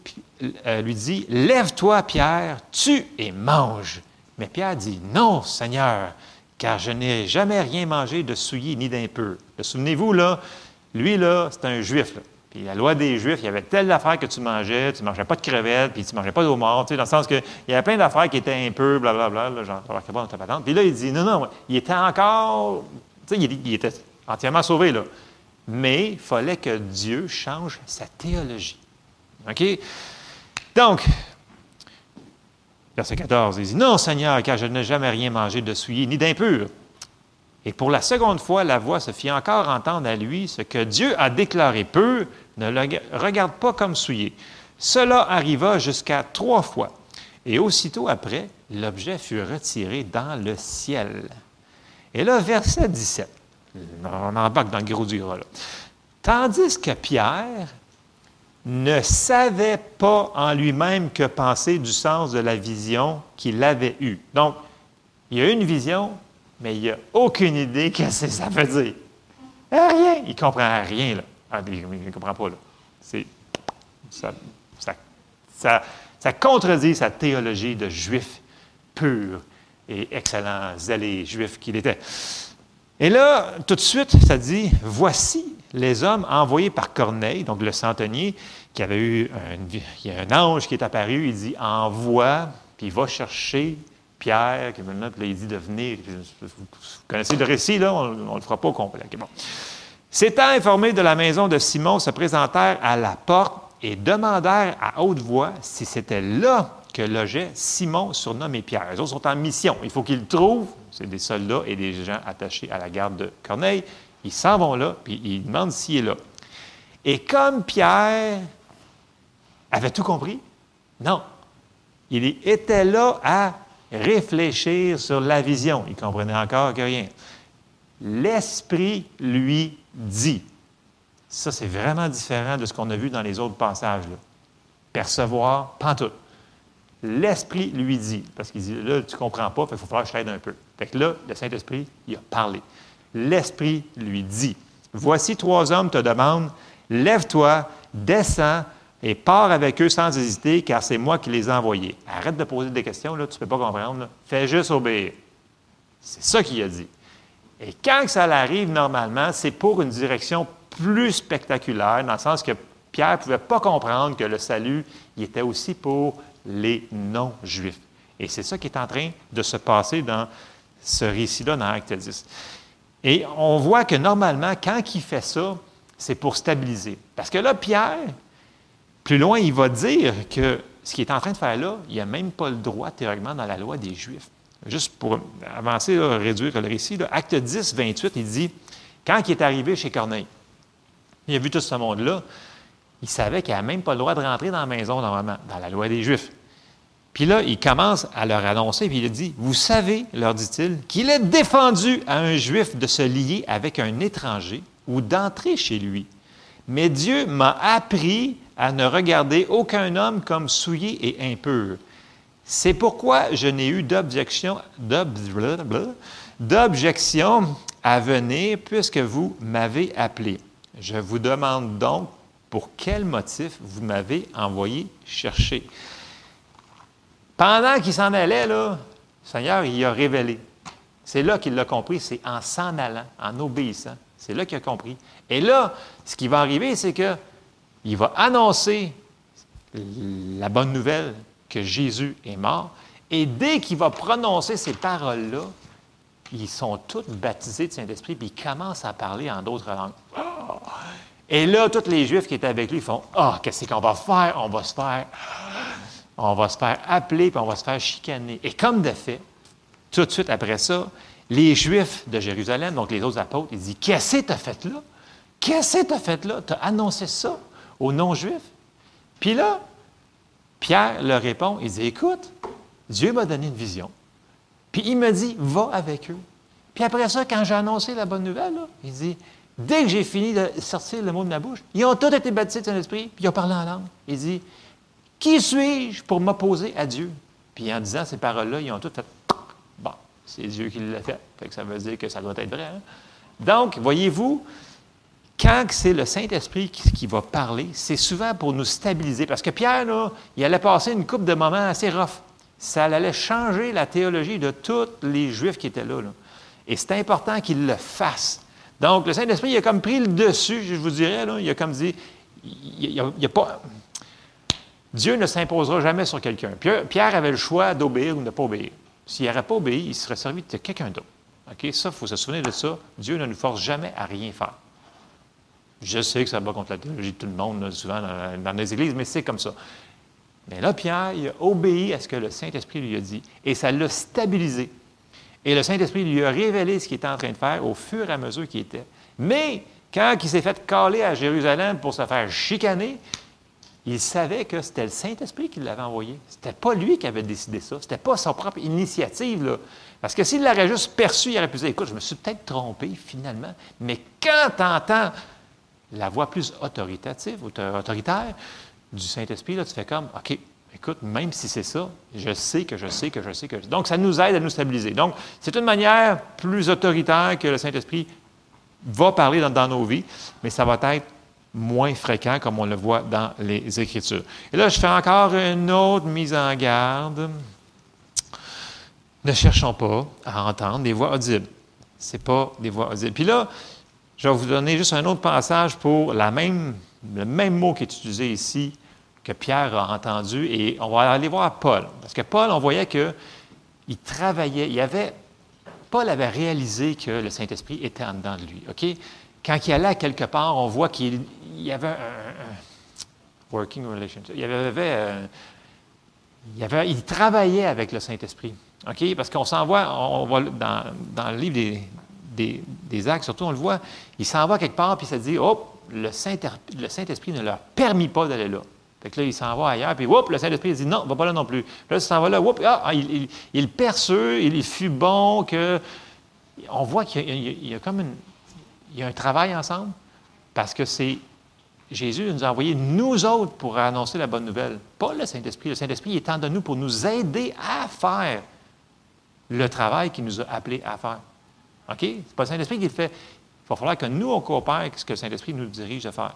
euh, dit Lève-toi, Pierre, tue et mange. Mais Pierre dit Non, Seigneur, car je n'ai jamais rien mangé de souillé ni d'impur. Souvenez-vous, là, lui, là, c'est un juif. Puis la loi des Juifs, il y avait telle affaire que tu mangeais, tu ne mangeais pas de crevettes, puis tu ne mangeais pas d'eau morte, dans le sens qu'il y avait plein d'affaires qui étaient peu, blablabla, là, j'en pas dans ta patente. Puis là, il dit, non, non, il était encore il, était entièrement sauvé, là. Mais il fallait que Dieu change sa théologie. OK? Donc, verset 14, il dit Non, Seigneur, car je n'ai jamais rien mangé de souillé ni d'impur. Et pour la seconde fois, la voix se fit encore entendre à lui ce que Dieu a déclaré peu, ne le regarde pas comme souillé. Cela arriva jusqu'à trois fois. Et aussitôt après, l'objet fut retiré dans le ciel. Et là, verset 17, on embarque dans le gros du gras. Tandis que Pierre ne savait pas en lui-même que penser du sens de la vision qu'il avait eue. Donc, il a eu une vision, mais il n'a aucune idée ce que ça veut dire. Rien. Il ne comprend rien. Là. Ah, il ne comprend pas. Là. Ça, ça, ça contredit sa théologie de juif pur et excellent zélé juif qu'il était. Et là, tout de suite, ça dit Voici les hommes envoyés par Corneille, donc le centenier, qui avait eu un, ange qui est apparu, il dit Envoie, puis va chercher Pierre, qui maintenant, il dit de venir. Vous connaissez le récit, là, on ne le fera pas au complet. S'étant informés de la maison de Simon, se présentèrent à la porte et demandèrent à haute voix si c'était là que logeait Simon, surnommé Pierre. Les autres sont en mission. Il faut qu'ils le trouvent. C'est des soldats et des gens attachés à la garde de Corneille. Ils s'en vont là, puis ils demandent s'il est là. Et comme Pierre avait tout compris, non. Il était là à réfléchir sur la vision. Il comprenait encore que rien. L'Esprit lui dit. Ça, c'est vraiment différent de ce qu'on a vu dans les autres passages. Percevoir, pantoute l'Esprit lui dit, parce qu'il dit, là, tu ne comprends pas, il faut falloir que je t'aide un peu. Fait que là, le Saint-Esprit, il a parlé. L'Esprit lui dit. Voici trois hommes te demandent, lève-toi, descends et pars avec eux sans hésiter, car c'est moi qui les ai envoyés. Arrête de poser des questions, là, tu ne peux pas comprendre. Fais juste obéir. C'est ça qu'il a dit. Et quand ça arrive normalement, c'est pour une direction plus spectaculaire, dans le sens que Pierre ne pouvait pas comprendre que le salut, il était aussi pour les non-juifs. Et c'est ça qui est en train de se passer dans ce récit-là, dans Acte 10. Et on voit que normalement, quand il fait ça, c'est pour stabiliser. Parce que là, Pierre, plus loin, il va dire que ce qu'il est en train de faire là, il n'a même pas le droit théoriquement dans la loi des Juifs. Juste pour avancer, réduire le récit, acte 10, 28, il dit, quand il est arrivé chez Corneille, il a vu tout ce monde-là, il savait qu'il n'avait même pas le droit de rentrer dans la maison dans la loi des Juifs. Puis là, il commence à leur annoncer, puis il dit, vous savez, leur dit-il, qu'il est défendu à un Juif de se lier avec un étranger ou d'entrer chez lui. Mais Dieu m'a appris à ne regarder aucun homme comme souillé et impur. C'est pourquoi je n'ai eu d'objection, d'objection à venir puisque vous m'avez appelé. Je vous demande donc pour quel motif vous m'avez envoyé chercher? Pendant qu'il s'en allait, là, le Seigneur, il a révélé. C'est là qu'il l'a compris, c'est en s'en allant, en obéissant. C'est là qu'il a compris. Et là, ce qui va arriver, c'est qu'il va annoncer la bonne nouvelle que Jésus est mort. Et dès qu'il va prononcer ces paroles-là, ils sont tous baptisés de Saint-Esprit, puis ils commencent à parler en d'autres langues. Et là, tous les Juifs qui étaient avec lui font Ah, qu'est-ce qu'on va faire? On va se faire on va se faire appeler, puis on va se faire chicaner. Et comme de fait, tout de suite après ça, les Juifs de Jérusalem, donc les autres apôtres, ils disent Qu'est-ce que tu as fait là? Qu'est-ce que tu as fait là? Tu as annoncé ça aux non-Juifs Puis là, Pierre leur répond Il dit Écoute, Dieu m'a donné une vision. Puis il me dit Va avec eux. Puis après ça, quand j'ai annoncé la bonne nouvelle, il dit Dès que j'ai fini de sortir le mot de ma bouche, ils ont tous été baptisés de Saint-Esprit, puis ils ont parlé en langue. Il dit qui suis-je pour m'opposer à Dieu? Puis en disant ces paroles-là, ils ont tout fait Bon, c'est Dieu qui l'a fait. fait que ça veut dire que ça doit être vrai. Hein? Donc, voyez-vous, quand c'est le Saint-Esprit qui, va parler, c'est souvent pour nous stabiliser. Parce que Pierre, là, il allait passer une coupe de moments assez rough. Ça allait changer la théologie de tous les Juifs qui étaient là. Et c'est important qu'il le fasse. Donc, le Saint-Esprit, il a comme pris le dessus, je vous dirais, là, il a comme dit, il a, pas, Dieu ne s'imposera jamais sur quelqu'un. Pierre avait le choix d'obéir ou de ne pas obéir. S'il n'aurait pas obéi, il serait servi de quelqu'un d'autre. OK? Ça, il faut se souvenir de ça. Dieu ne nous force jamais à rien faire. Je sais que ça va contre la théologie de tout le monde, souvent dans, les églises, mais c'est comme ça. Mais là, Pierre, il a obéi à ce que le Saint-Esprit lui a dit, et ça l'a stabilisé. Et le Saint-Esprit lui a révélé ce qu'il était en train de faire au fur et à mesure qu'il était. Mais quand il s'est fait caler à Jérusalem pour se faire chicaner, il savait que c'était le Saint-Esprit qui l'avait envoyé. Ce n'était pas lui qui avait décidé ça. Ce n'était pas sa propre initiative. Parce que s'il l'aurait juste perçu, il aurait pu dire Écoute, je me suis peut-être trompé finalement. Mais quand tu entends la voix plus autoritative, autoritaire du Saint-Esprit, tu fais comme OK, écoute, même si c'est ça, je sais que je sais que je sais que. Donc, ça nous aide à nous stabiliser. Donc, c'est une manière plus autoritaire que le Saint-Esprit va parler dans nos vies, mais ça va être moins fréquent, comme on le voit dans les Écritures. Et là, je fais encore une autre mise en garde. Ne cherchons pas à entendre des voix audibles. Ce pas des voix audibles. Puis là, je vais vous donner juste un autre passage pour même, le même mot qui est utilisé ici que Pierre a entendu. Et on va aller voir Paul. Parce que Paul, on voyait qu'il travaillait, il avait, Paul avait réalisé que le Saint-Esprit était en dedans de lui. Quand il allait quelque part, on voit qu'il y avait un, working relationship. Il, avait, euh, avait, il travaillait avec le Saint-Esprit. Parce qu'on s'en voit, on, dans, dans, le livre des, actes, surtout, on le voit, il s'en va quelque part, puis se dit, oh, le Saint-Esprit ne leur permet pas d'aller là. Fait que là, il s'en va ailleurs, puis whoop, le Saint-Esprit dit non, va pas là non plus. Là, il s'en va là, whoop, ah, il, il, il perçut, il fut bon, que. On voit qu'il y, a comme une, il y a un travail ensemble parce que c'est Jésus nous a envoyé nous autres pour annoncer la bonne nouvelle, pas le Saint-Esprit. Le Saint-Esprit est en de nous pour nous aider à faire le travail qu'il nous a appelé à faire. OK? Ce n'est pas le Saint-Esprit qui le fait. Il va falloir que nous, on coopère avec ce que le Saint-Esprit nous dirige à faire.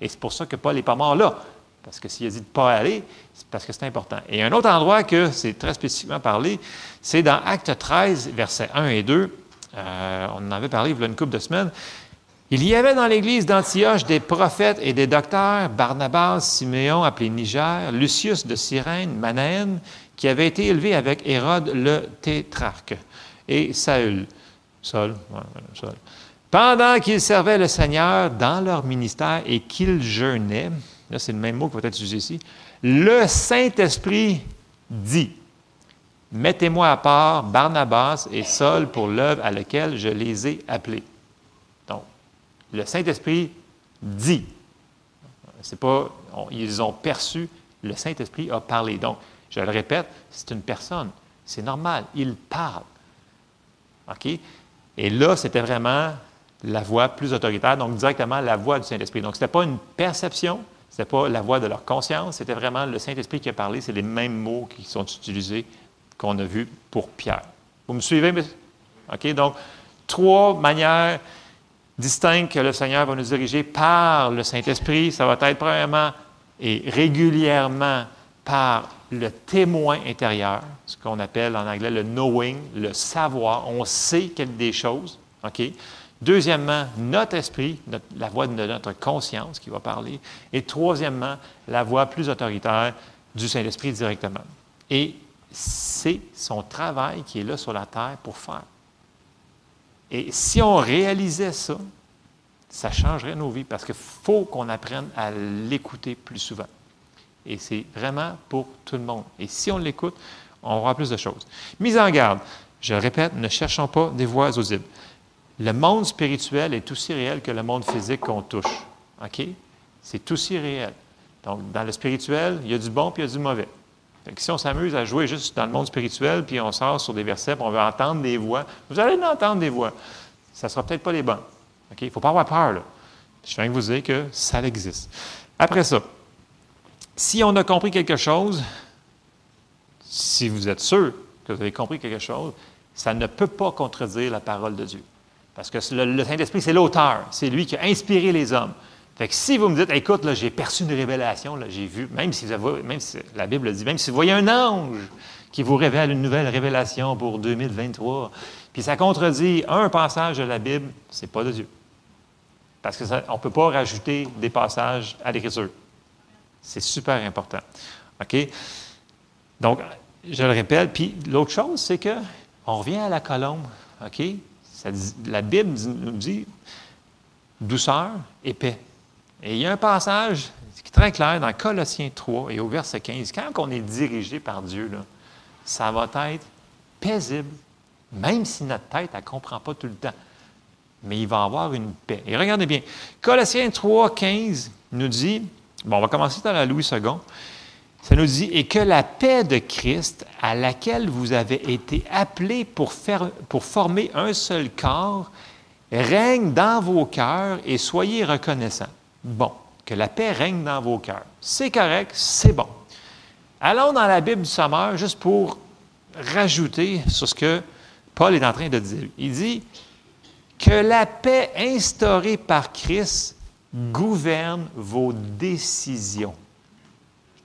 Et c'est pour ça que Paul n'est pas mort là. Parce que s'il a dit de ne pas aller, c'est parce que c'est important. Et un autre endroit que c'est très spécifiquement parlé, c'est dans Acte 13, versets 1 et 2. Euh, on en avait parlé il y a une couple de semaines. Il y avait dans l'église d'Antioche des prophètes et des docteurs, Barnabas, Siméon, appelé Niger, Lucius de Cyrène, Manaen, qui avait été élevé avec Hérode le tétrarque, et Saül. Saul, Saul. Pendant qu'ils servaient le Seigneur dans leur ministère et qu'ils jeûnaient, c'est le même mot qui va être utilisé ici, le Saint-Esprit dit, Mettez-moi à part Barnabas et Saul pour l'œuvre à laquelle je les ai appelés. Donc, le Saint-Esprit dit. C'est pas, ils ont perçu, le Saint-Esprit a parlé. Donc, je le répète, c'est une personne. C'est normal. Il parle. OK? Et là, c'était vraiment la voix plus autoritaire, donc directement la voix du Saint-Esprit. Donc, ce n'était pas une perception, ce n'était pas la voix de leur conscience, c'était vraiment le Saint-Esprit qui a parlé. C'est les mêmes mots qui sont utilisés qu'on a vus pour Pierre. Vous me suivez? OK? Donc, trois manières distinctes que le Seigneur va nous diriger par le Saint-Esprit. Ça va être premièrement et régulièrement par le témoin intérieur, ce qu'on appelle en anglais le knowing, le savoir. On sait quelque des choses. OK? Deuxièmement, notre esprit, la voix de notre conscience qui va parler. Et troisièmement, la voix plus autoritaire du Saint-Esprit directement. Et c'est son travail qui est là sur la terre pour faire. Et si on réalisait ça, ça changerait nos vies parce qu'il faut qu'on apprenne à l'écouter plus souvent. Et c'est vraiment pour tout le monde. Et si on l'écoute, on aura plus de choses. Mise en garde, je répète, ne cherchons pas des voix audibles. Le monde spirituel est aussi réel que le monde physique qu'on touche. OK? C'est aussi réel. Donc, dans le spirituel, il y a du bon puis il y a du mauvais. si on s'amuse à jouer juste dans le monde spirituel, puis on sort sur des versets, puis on veut entendre des voix, vous allez entendre des voix. Ça ne sera peut-être pas les bonnes. OK? Il ne faut pas avoir peur. Je viens de vous dire que ça existe. Après ça, si on a compris quelque chose, si vous êtes sûr que vous avez compris quelque chose, ça ne peut pas contredire la parole de Dieu. Parce que le, Saint-Esprit, c'est l'auteur. C'est lui qui a inspiré les hommes. Fait que si vous me dites, écoute, j'ai perçu une révélation, j'ai vu, même si, même si la Bible dit, même si vous voyez un ange qui vous révèle une nouvelle révélation pour 2023, puis ça contredit un passage de la Bible, c'est pas de Dieu. Parce qu'on ne peut pas rajouter des passages à l'Écriture. C'est super important. OK? Donc, je le répète. Puis l'autre chose, c'est que on revient à la colombe. OK? La Bible nous dit douceur et paix. Et il y a un passage qui est très clair dans Colossiens 3 et au verset 15. Quand on est dirigé par Dieu, ça va être paisible, même si notre tête ne comprend pas tout le temps. Mais il va avoir une paix. Et regardez bien, Colossiens 3, 15 nous dit, bon, on va commencer dans la Louis II. Ça nous dit, et que la paix de Christ, à laquelle vous avez été appelés pour, faire, pour former un seul corps, règne dans vos cœurs et soyez reconnaissants. Bon, que la paix règne dans vos cœurs. C'est correct, c'est bon. Allons dans la Bible du Sommeur juste pour rajouter sur ce que Paul est en train de dire. Il dit que la paix instaurée par Christ gouverne vos décisions.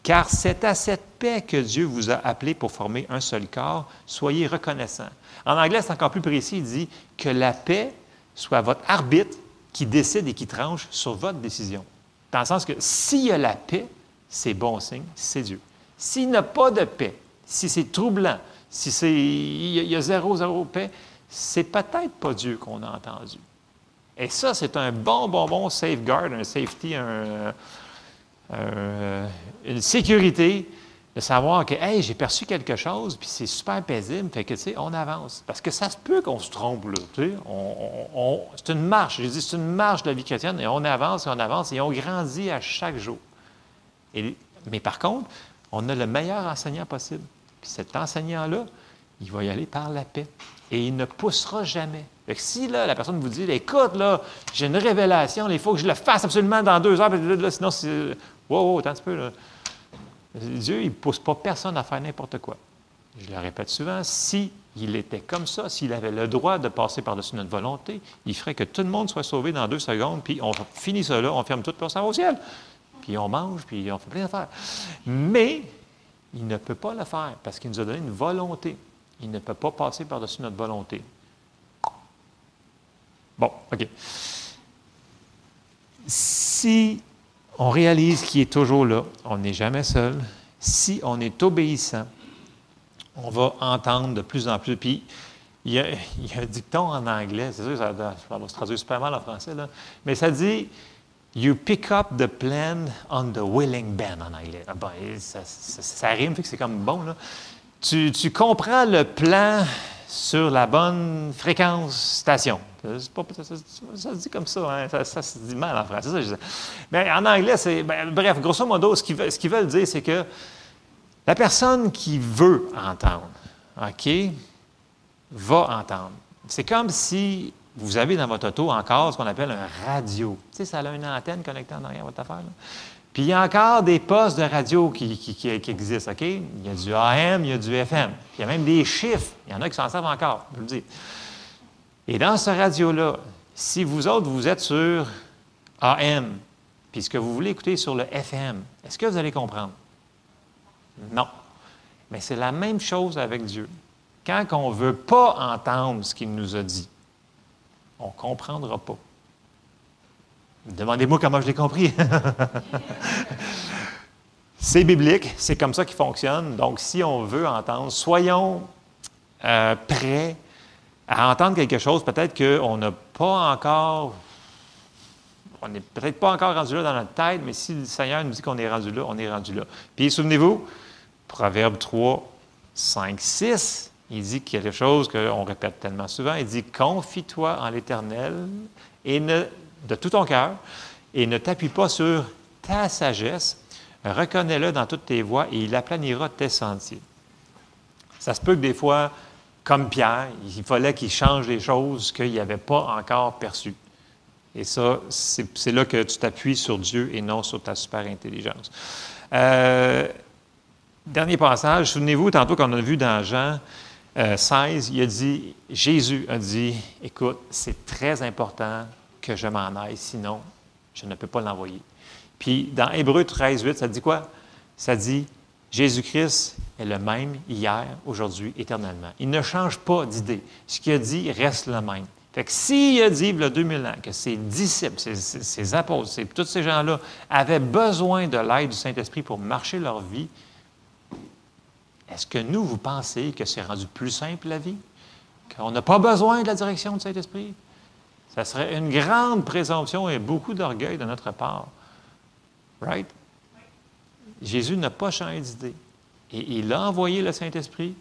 Car c'est à cette paix que Dieu vous a appelé pour former un seul corps. Soyez reconnaissants. En anglais, c'est encore plus précis. Il dit que la paix soit votre arbitre qui décide et qui tranche sur votre décision. Dans le sens que s'il y a la paix, c'est bon signe, c'est Dieu. S'il n'y a pas de paix, si c'est troublant, si c'est il y a zéro, zéro paix, c'est peut-être pas Dieu qu'on a entendu. Et ça, c'est un bon, bon, bon safeguard, un safety, un, euh, une sécurité de savoir que, hey, j'ai perçu quelque chose, puis c'est super paisible, fait que, tu sais, on avance. Parce que ça se peut qu'on se trompe, là, tu sais. C'est une marche, je dis, c'est une marche de la vie chrétienne, et on avance, et on avance, et on grandit à chaque jour. Mais par contre, on a le meilleur enseignant possible. Puis cet enseignant-là, il va y aller par la paix. Et il ne poussera jamais. Fait que si là, la personne vous dit, écoute, là, j'ai une révélation, il faut que je le fasse absolument dans deux heures, sinon, Wow, wow, attends un peu. Là. Dieu, il ne pousse pas personne à faire n'importe quoi. Je le répète souvent, si il était comme ça. S'il avait le droit de passer par-dessus notre volonté, il ferait que tout le monde soit sauvé dans deux secondes, puis on finit là, on ferme tout, pour ça au ciel. Puis on mange, puis on fait plein d'affaires. Mais il ne peut pas le faire parce qu'il nous a donné une volonté. Il ne peut pas passer par-dessus notre volonté. Bon, OK. Si on réalise qu'il est toujours là, on n'est jamais seul. Si on est obéissant, on va entendre de plus en plus. Puis, il y a, un dicton en anglais, c'est sûr, ça, ça va se traduire super mal en français, là, mais ça dit You pick up the plan on the willing band en anglais. Ah ça, ça, rime, fait que c'est comme bon. Là. Tu, tu, comprends le plan sur la bonne fréquence station. Pas, ça, se dit comme ça, hein? ça, se dit mal en français. Mais en anglais, c'est. Ben, bref, grosso modo, ce qu'ils veulent dire, c'est que la personne qui veut entendre, OK, va entendre. C'est comme si vous avez dans votre auto encore ce qu'on appelle un radio. Tu sais, ça a une antenne connectée en arrière à votre affaire. Puis il y a encore des postes de radio qui, qui, existent, OK? Il y a du AM, il y a du FM. il y a même des chiffres. Il y en a qui s'en servent encore, je vous le dis. Et dans ce radio-là, si vous autres, vous êtes sur AM, puis ce que vous voulez écouter sur le FM, est-ce que vous allez comprendre? Non. Mais c'est la même chose avec Dieu. Quand on ne veut pas entendre ce qu'il nous a dit, on ne comprendra pas. Demandez-moi comment je l'ai compris. c'est biblique, c'est comme ça qu'il fonctionne. Donc, si on veut entendre, soyons euh, prêts à entendre quelque chose. Peut-être qu'on n'a pas encore, on n'est peut-être pas encore rendu là dans notre tête, mais si le Seigneur nous dit qu'on est rendu là, on est rendu là. Puis, souvenez-vous, Proverbe 3, 5, 6, il dit quelque chose qu'on répète tellement souvent. Il dit Confie-toi en l'Éternel et ne, de tout ton cœur et ne t'appuie pas sur ta sagesse. Reconnais-le dans toutes tes voies et il aplanira tes sentiers. Ça se peut que des fois, comme Pierre, il fallait qu'il change les choses qu'il n'avait pas encore perçues. Et ça, c'est là que tu t'appuies sur Dieu et non sur ta super intelligence. Euh, Dernier passage, souvenez-vous, tantôt qu'on a vu dans Jean 16, euh, il a dit, Jésus a dit, écoute, c'est très important que je m'en aille, sinon je ne peux pas l'envoyer. Puis dans Hébreu 13, 8, ça dit quoi? Ça dit, Jésus-Christ est le même hier, aujourd'hui, éternellement. Il ne change pas d'idée. Ce qu'il a dit reste le même. Fait que s'il a dit, il y a 2000 ans, que ses disciples, ses, ses apôtres, tous ces gens-là avaient besoin de l'aide du Saint-Esprit pour marcher leur vie, est-ce que nous, vous pensez que c'est rendu plus simple la vie? Qu'on n'a pas besoin de la direction du Saint-Esprit? Ça serait une grande présomption et beaucoup d'orgueil de notre part. Right? Jésus n'a pas changé d'idée. Et il a envoyé le Saint-Esprit.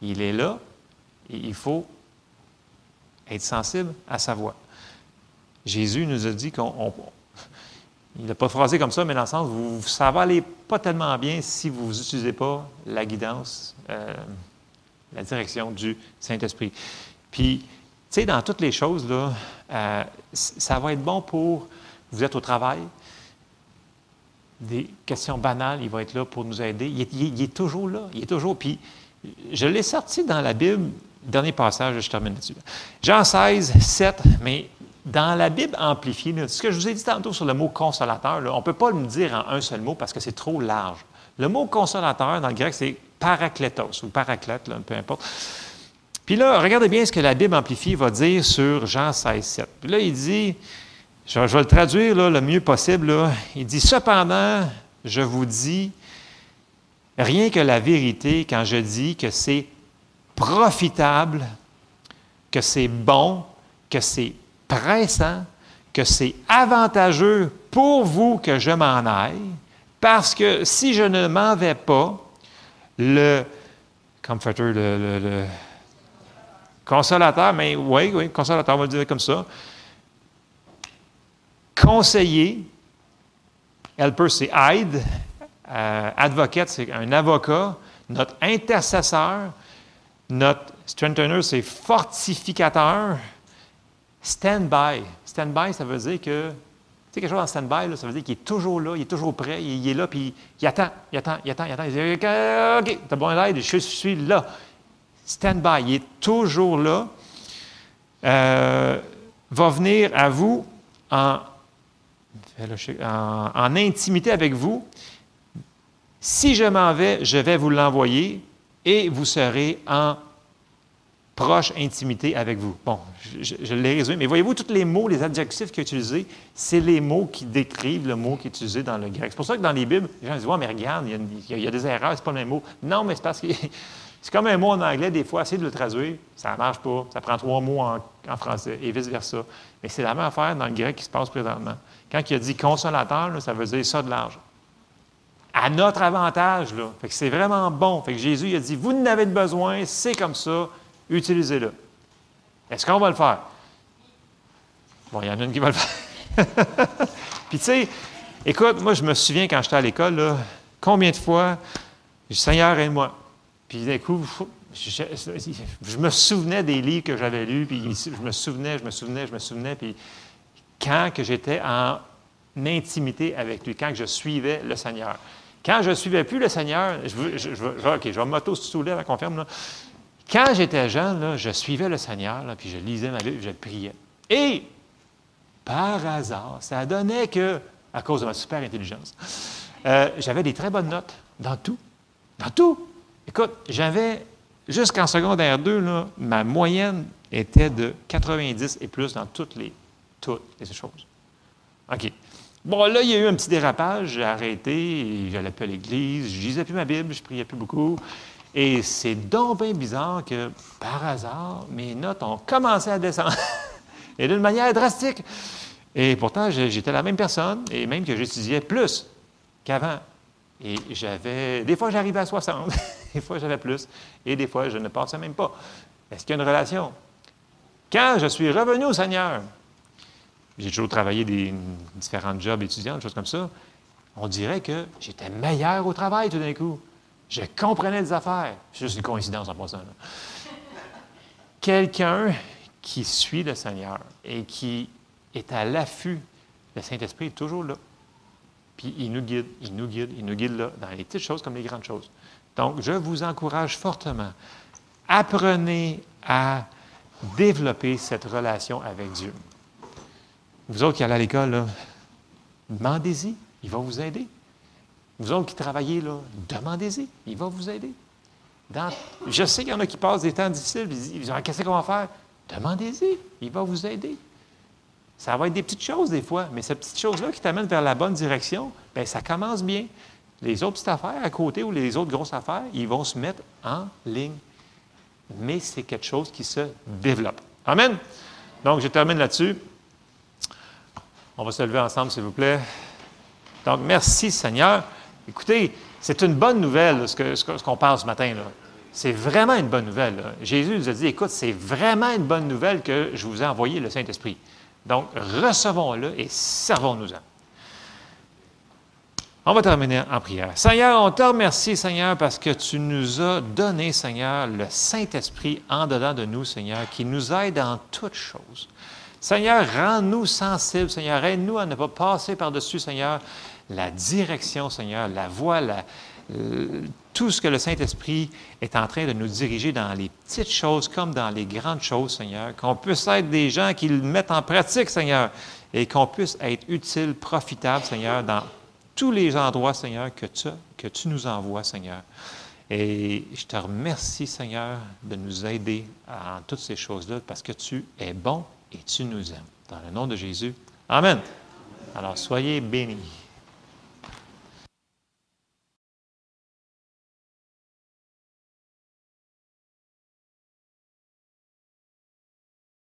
Il est là. Et il faut être sensible à sa voix. Jésus nous a dit qu'on il n'a pas phrasé comme ça, mais dans le sens, vous, ça va pas tellement bien si vous n'utilisez pas la guidance, euh, la direction du Saint-Esprit. Puis, sais, dans toutes les choses, euh, ça va être bon pour, vous êtes au travail, des questions banales, il va être là pour nous aider. Il est, toujours là, il est toujours. Puis, je l'ai sorti dans la Bible, dernier passage, je termine là-dessus. Jean 16, 7, mais dans la Bible amplifiée, ce que je vous ai dit tantôt sur le mot consolateur, on ne peut pas le dire en un seul mot parce que c'est trop large. Le mot consolateur, dans le grec, c'est parakletos ou paraclète, peu importe. Puis là, regardez bien ce que la Bible amplifiée va dire sur Jean 16, 7. Puis là, il dit, je, vais le traduire le mieux possible, il dit, cependant, je vous dis rien que la vérité quand je dis que c'est profitable, que c'est bon, que c'est pressant, que c'est avantageux pour vous que je m'en aille, parce que si je ne m'en vais pas, le comforter, le, consolateur, mais oui, oui, consolateur, on va le dire comme ça, conseiller, helper, c'est aide, euh, advocate, c'est un avocat, notre intercesseur, notre strengthener, c'est fortificateur, Stand-by. Stand-by, ça veut dire que, tu sais, quelque chose en stand-by, ça veut dire qu'il est toujours là, il est toujours prêt, il, est là, puis il attend, il attend, il attend, il attend. Il dit OK, t'as besoin d'aide, je suis là. Stand-by, il est toujours là, euh, va venir à vous en, en intimité avec vous. Si je m'en vais, je vais vous l'envoyer et vous serez en proche intimité avec vous. Bon, je, l'ai résumé, mais voyez-vous, tous les mots, les adjectifs qu'il a utilisés, c'est les mots qui décrivent le mot qui est utilisé dans le grec. C'est pour ça que dans les Bibles, les gens disent, ouais, mais regarde, il y, a, des erreurs, c'est pas le même mot. Non, mais c'est parce que c'est comme un mot en anglais, des fois, essayer de le traduire, ça ne marche pas, ça prend trois mots en, français et vice-versa. Mais c'est la même affaire dans le grec qui se passe présentement. Quand il a dit consolateur, ça veut dire ça de l'argent. À notre avantage, là. Fait que c'est vraiment bon. Fait que Jésus a dit, vous n'avez de besoin, c'est comme ça, utilisez-le. Est-ce qu'on va le faire? Bon, il y en a une qui va le faire. Puis tu sais, écoute, moi je me souviens quand j'étais à l'école, combien de fois, Seigneur, aide-moi. Puis d'un coup, je, me souvenais des livres que j'avais lus, puis je me souvenais, je me souvenais, je me souvenais, puis quand que j'étais en intimité avec lui, quand que je suivais le Seigneur. Quand je ne suivais plus le Seigneur, je, je, je, OK, je vais m'auto-soulever, la confirme, là. Quand j'étais jeune, je suivais le Seigneur, puis je lisais ma Bible, je priais. Et, par hasard, ça donnait que, à cause de ma super intelligence, euh, j'avais des très bonnes notes dans tout. Dans tout. Écoute, j'avais, jusqu'en secondaire 2, ma moyenne était de 90 et plus dans toutes les, toutes les choses. OK. Bon, là, il y a eu un petit dérapage, j'ai arrêté, j'allais plus à l'église, je lisais plus ma Bible, je priais plus beaucoup. Et c'est donc bien bizarre que, par hasard, mes notes ont commencé à descendre. et d'une manière drastique. Et pourtant, j'étais la même personne, et même que j'étudiais plus qu'avant. Et j'avais. Des fois, j'arrivais à 60, des fois, j'avais plus, et des fois, je ne passais même pas. Est-ce qu'il y a une relation? Quand je suis revenu au Seigneur, j'ai toujours travaillé des différents jobs étudiants, des choses comme ça, on dirait que j'étais meilleur au travail tout d'un coup. Je comprenais des affaires. C'est juste une coïncidence en passant. Quelqu'un qui suit le Seigneur et qui est à l'affût, le Saint-Esprit est toujours là. Puis il nous guide, il nous guide, il nous guide là, dans les petites choses comme les grandes choses. Donc, je vous encourage fortement. Apprenez à développer cette relation avec Dieu. Vous autres qui allez à l'école, demandez-y, il va vous aider. Vous autres qui travaillez là, demandez-y, il va vous aider. je sais qu'il y en a qui passent des temps difficiles, ils disent Qu'est-ce qu'on va faire Demandez-y, il va vous aider. Ça va être des petites choses des fois, mais ces petites choses-là qui t'amènent vers la bonne direction, bien, ça commence bien. Les autres petites affaires à côté ou les autres grosses affaires, ils vont se mettre en ligne. Mais c'est quelque chose qui se développe. Amen. Donc, je termine là-dessus. On va se lever ensemble, s'il vous plaît. Donc, merci Seigneur. Écoutez, c'est une bonne nouvelle, ce qu'on parle ce matin. Là. C'est vraiment une bonne nouvelle. Jésus nous a dit, écoute, c'est vraiment une bonne nouvelle que je vous ai envoyé le Saint-Esprit. Donc, recevons-le et servons-nous-en. On va terminer en prière. Seigneur, on te remercie, Seigneur, parce que tu nous as donné, Seigneur, le Saint-Esprit en dedans de nous, Seigneur, qui nous aide en toutes choses. Seigneur, rends-nous sensibles, Seigneur. Aide-nous à ne pas passer par-dessus, Seigneur, la direction, Seigneur, la voie, euh, tout ce que le Saint-Esprit est en train de nous diriger dans les petites choses comme dans les grandes choses, Seigneur. Qu'on puisse être des gens qui le mettent en pratique, Seigneur, et qu'on puisse être utile, profitable, Seigneur, dans tous les endroits, Seigneur, que tu, que tu nous envoies, Seigneur. Et je te remercie, Seigneur, de nous aider en toutes ces choses-là parce que tu es bon et tu nous aimes. Dans le nom de Jésus. Amen. Alors, soyez bénis.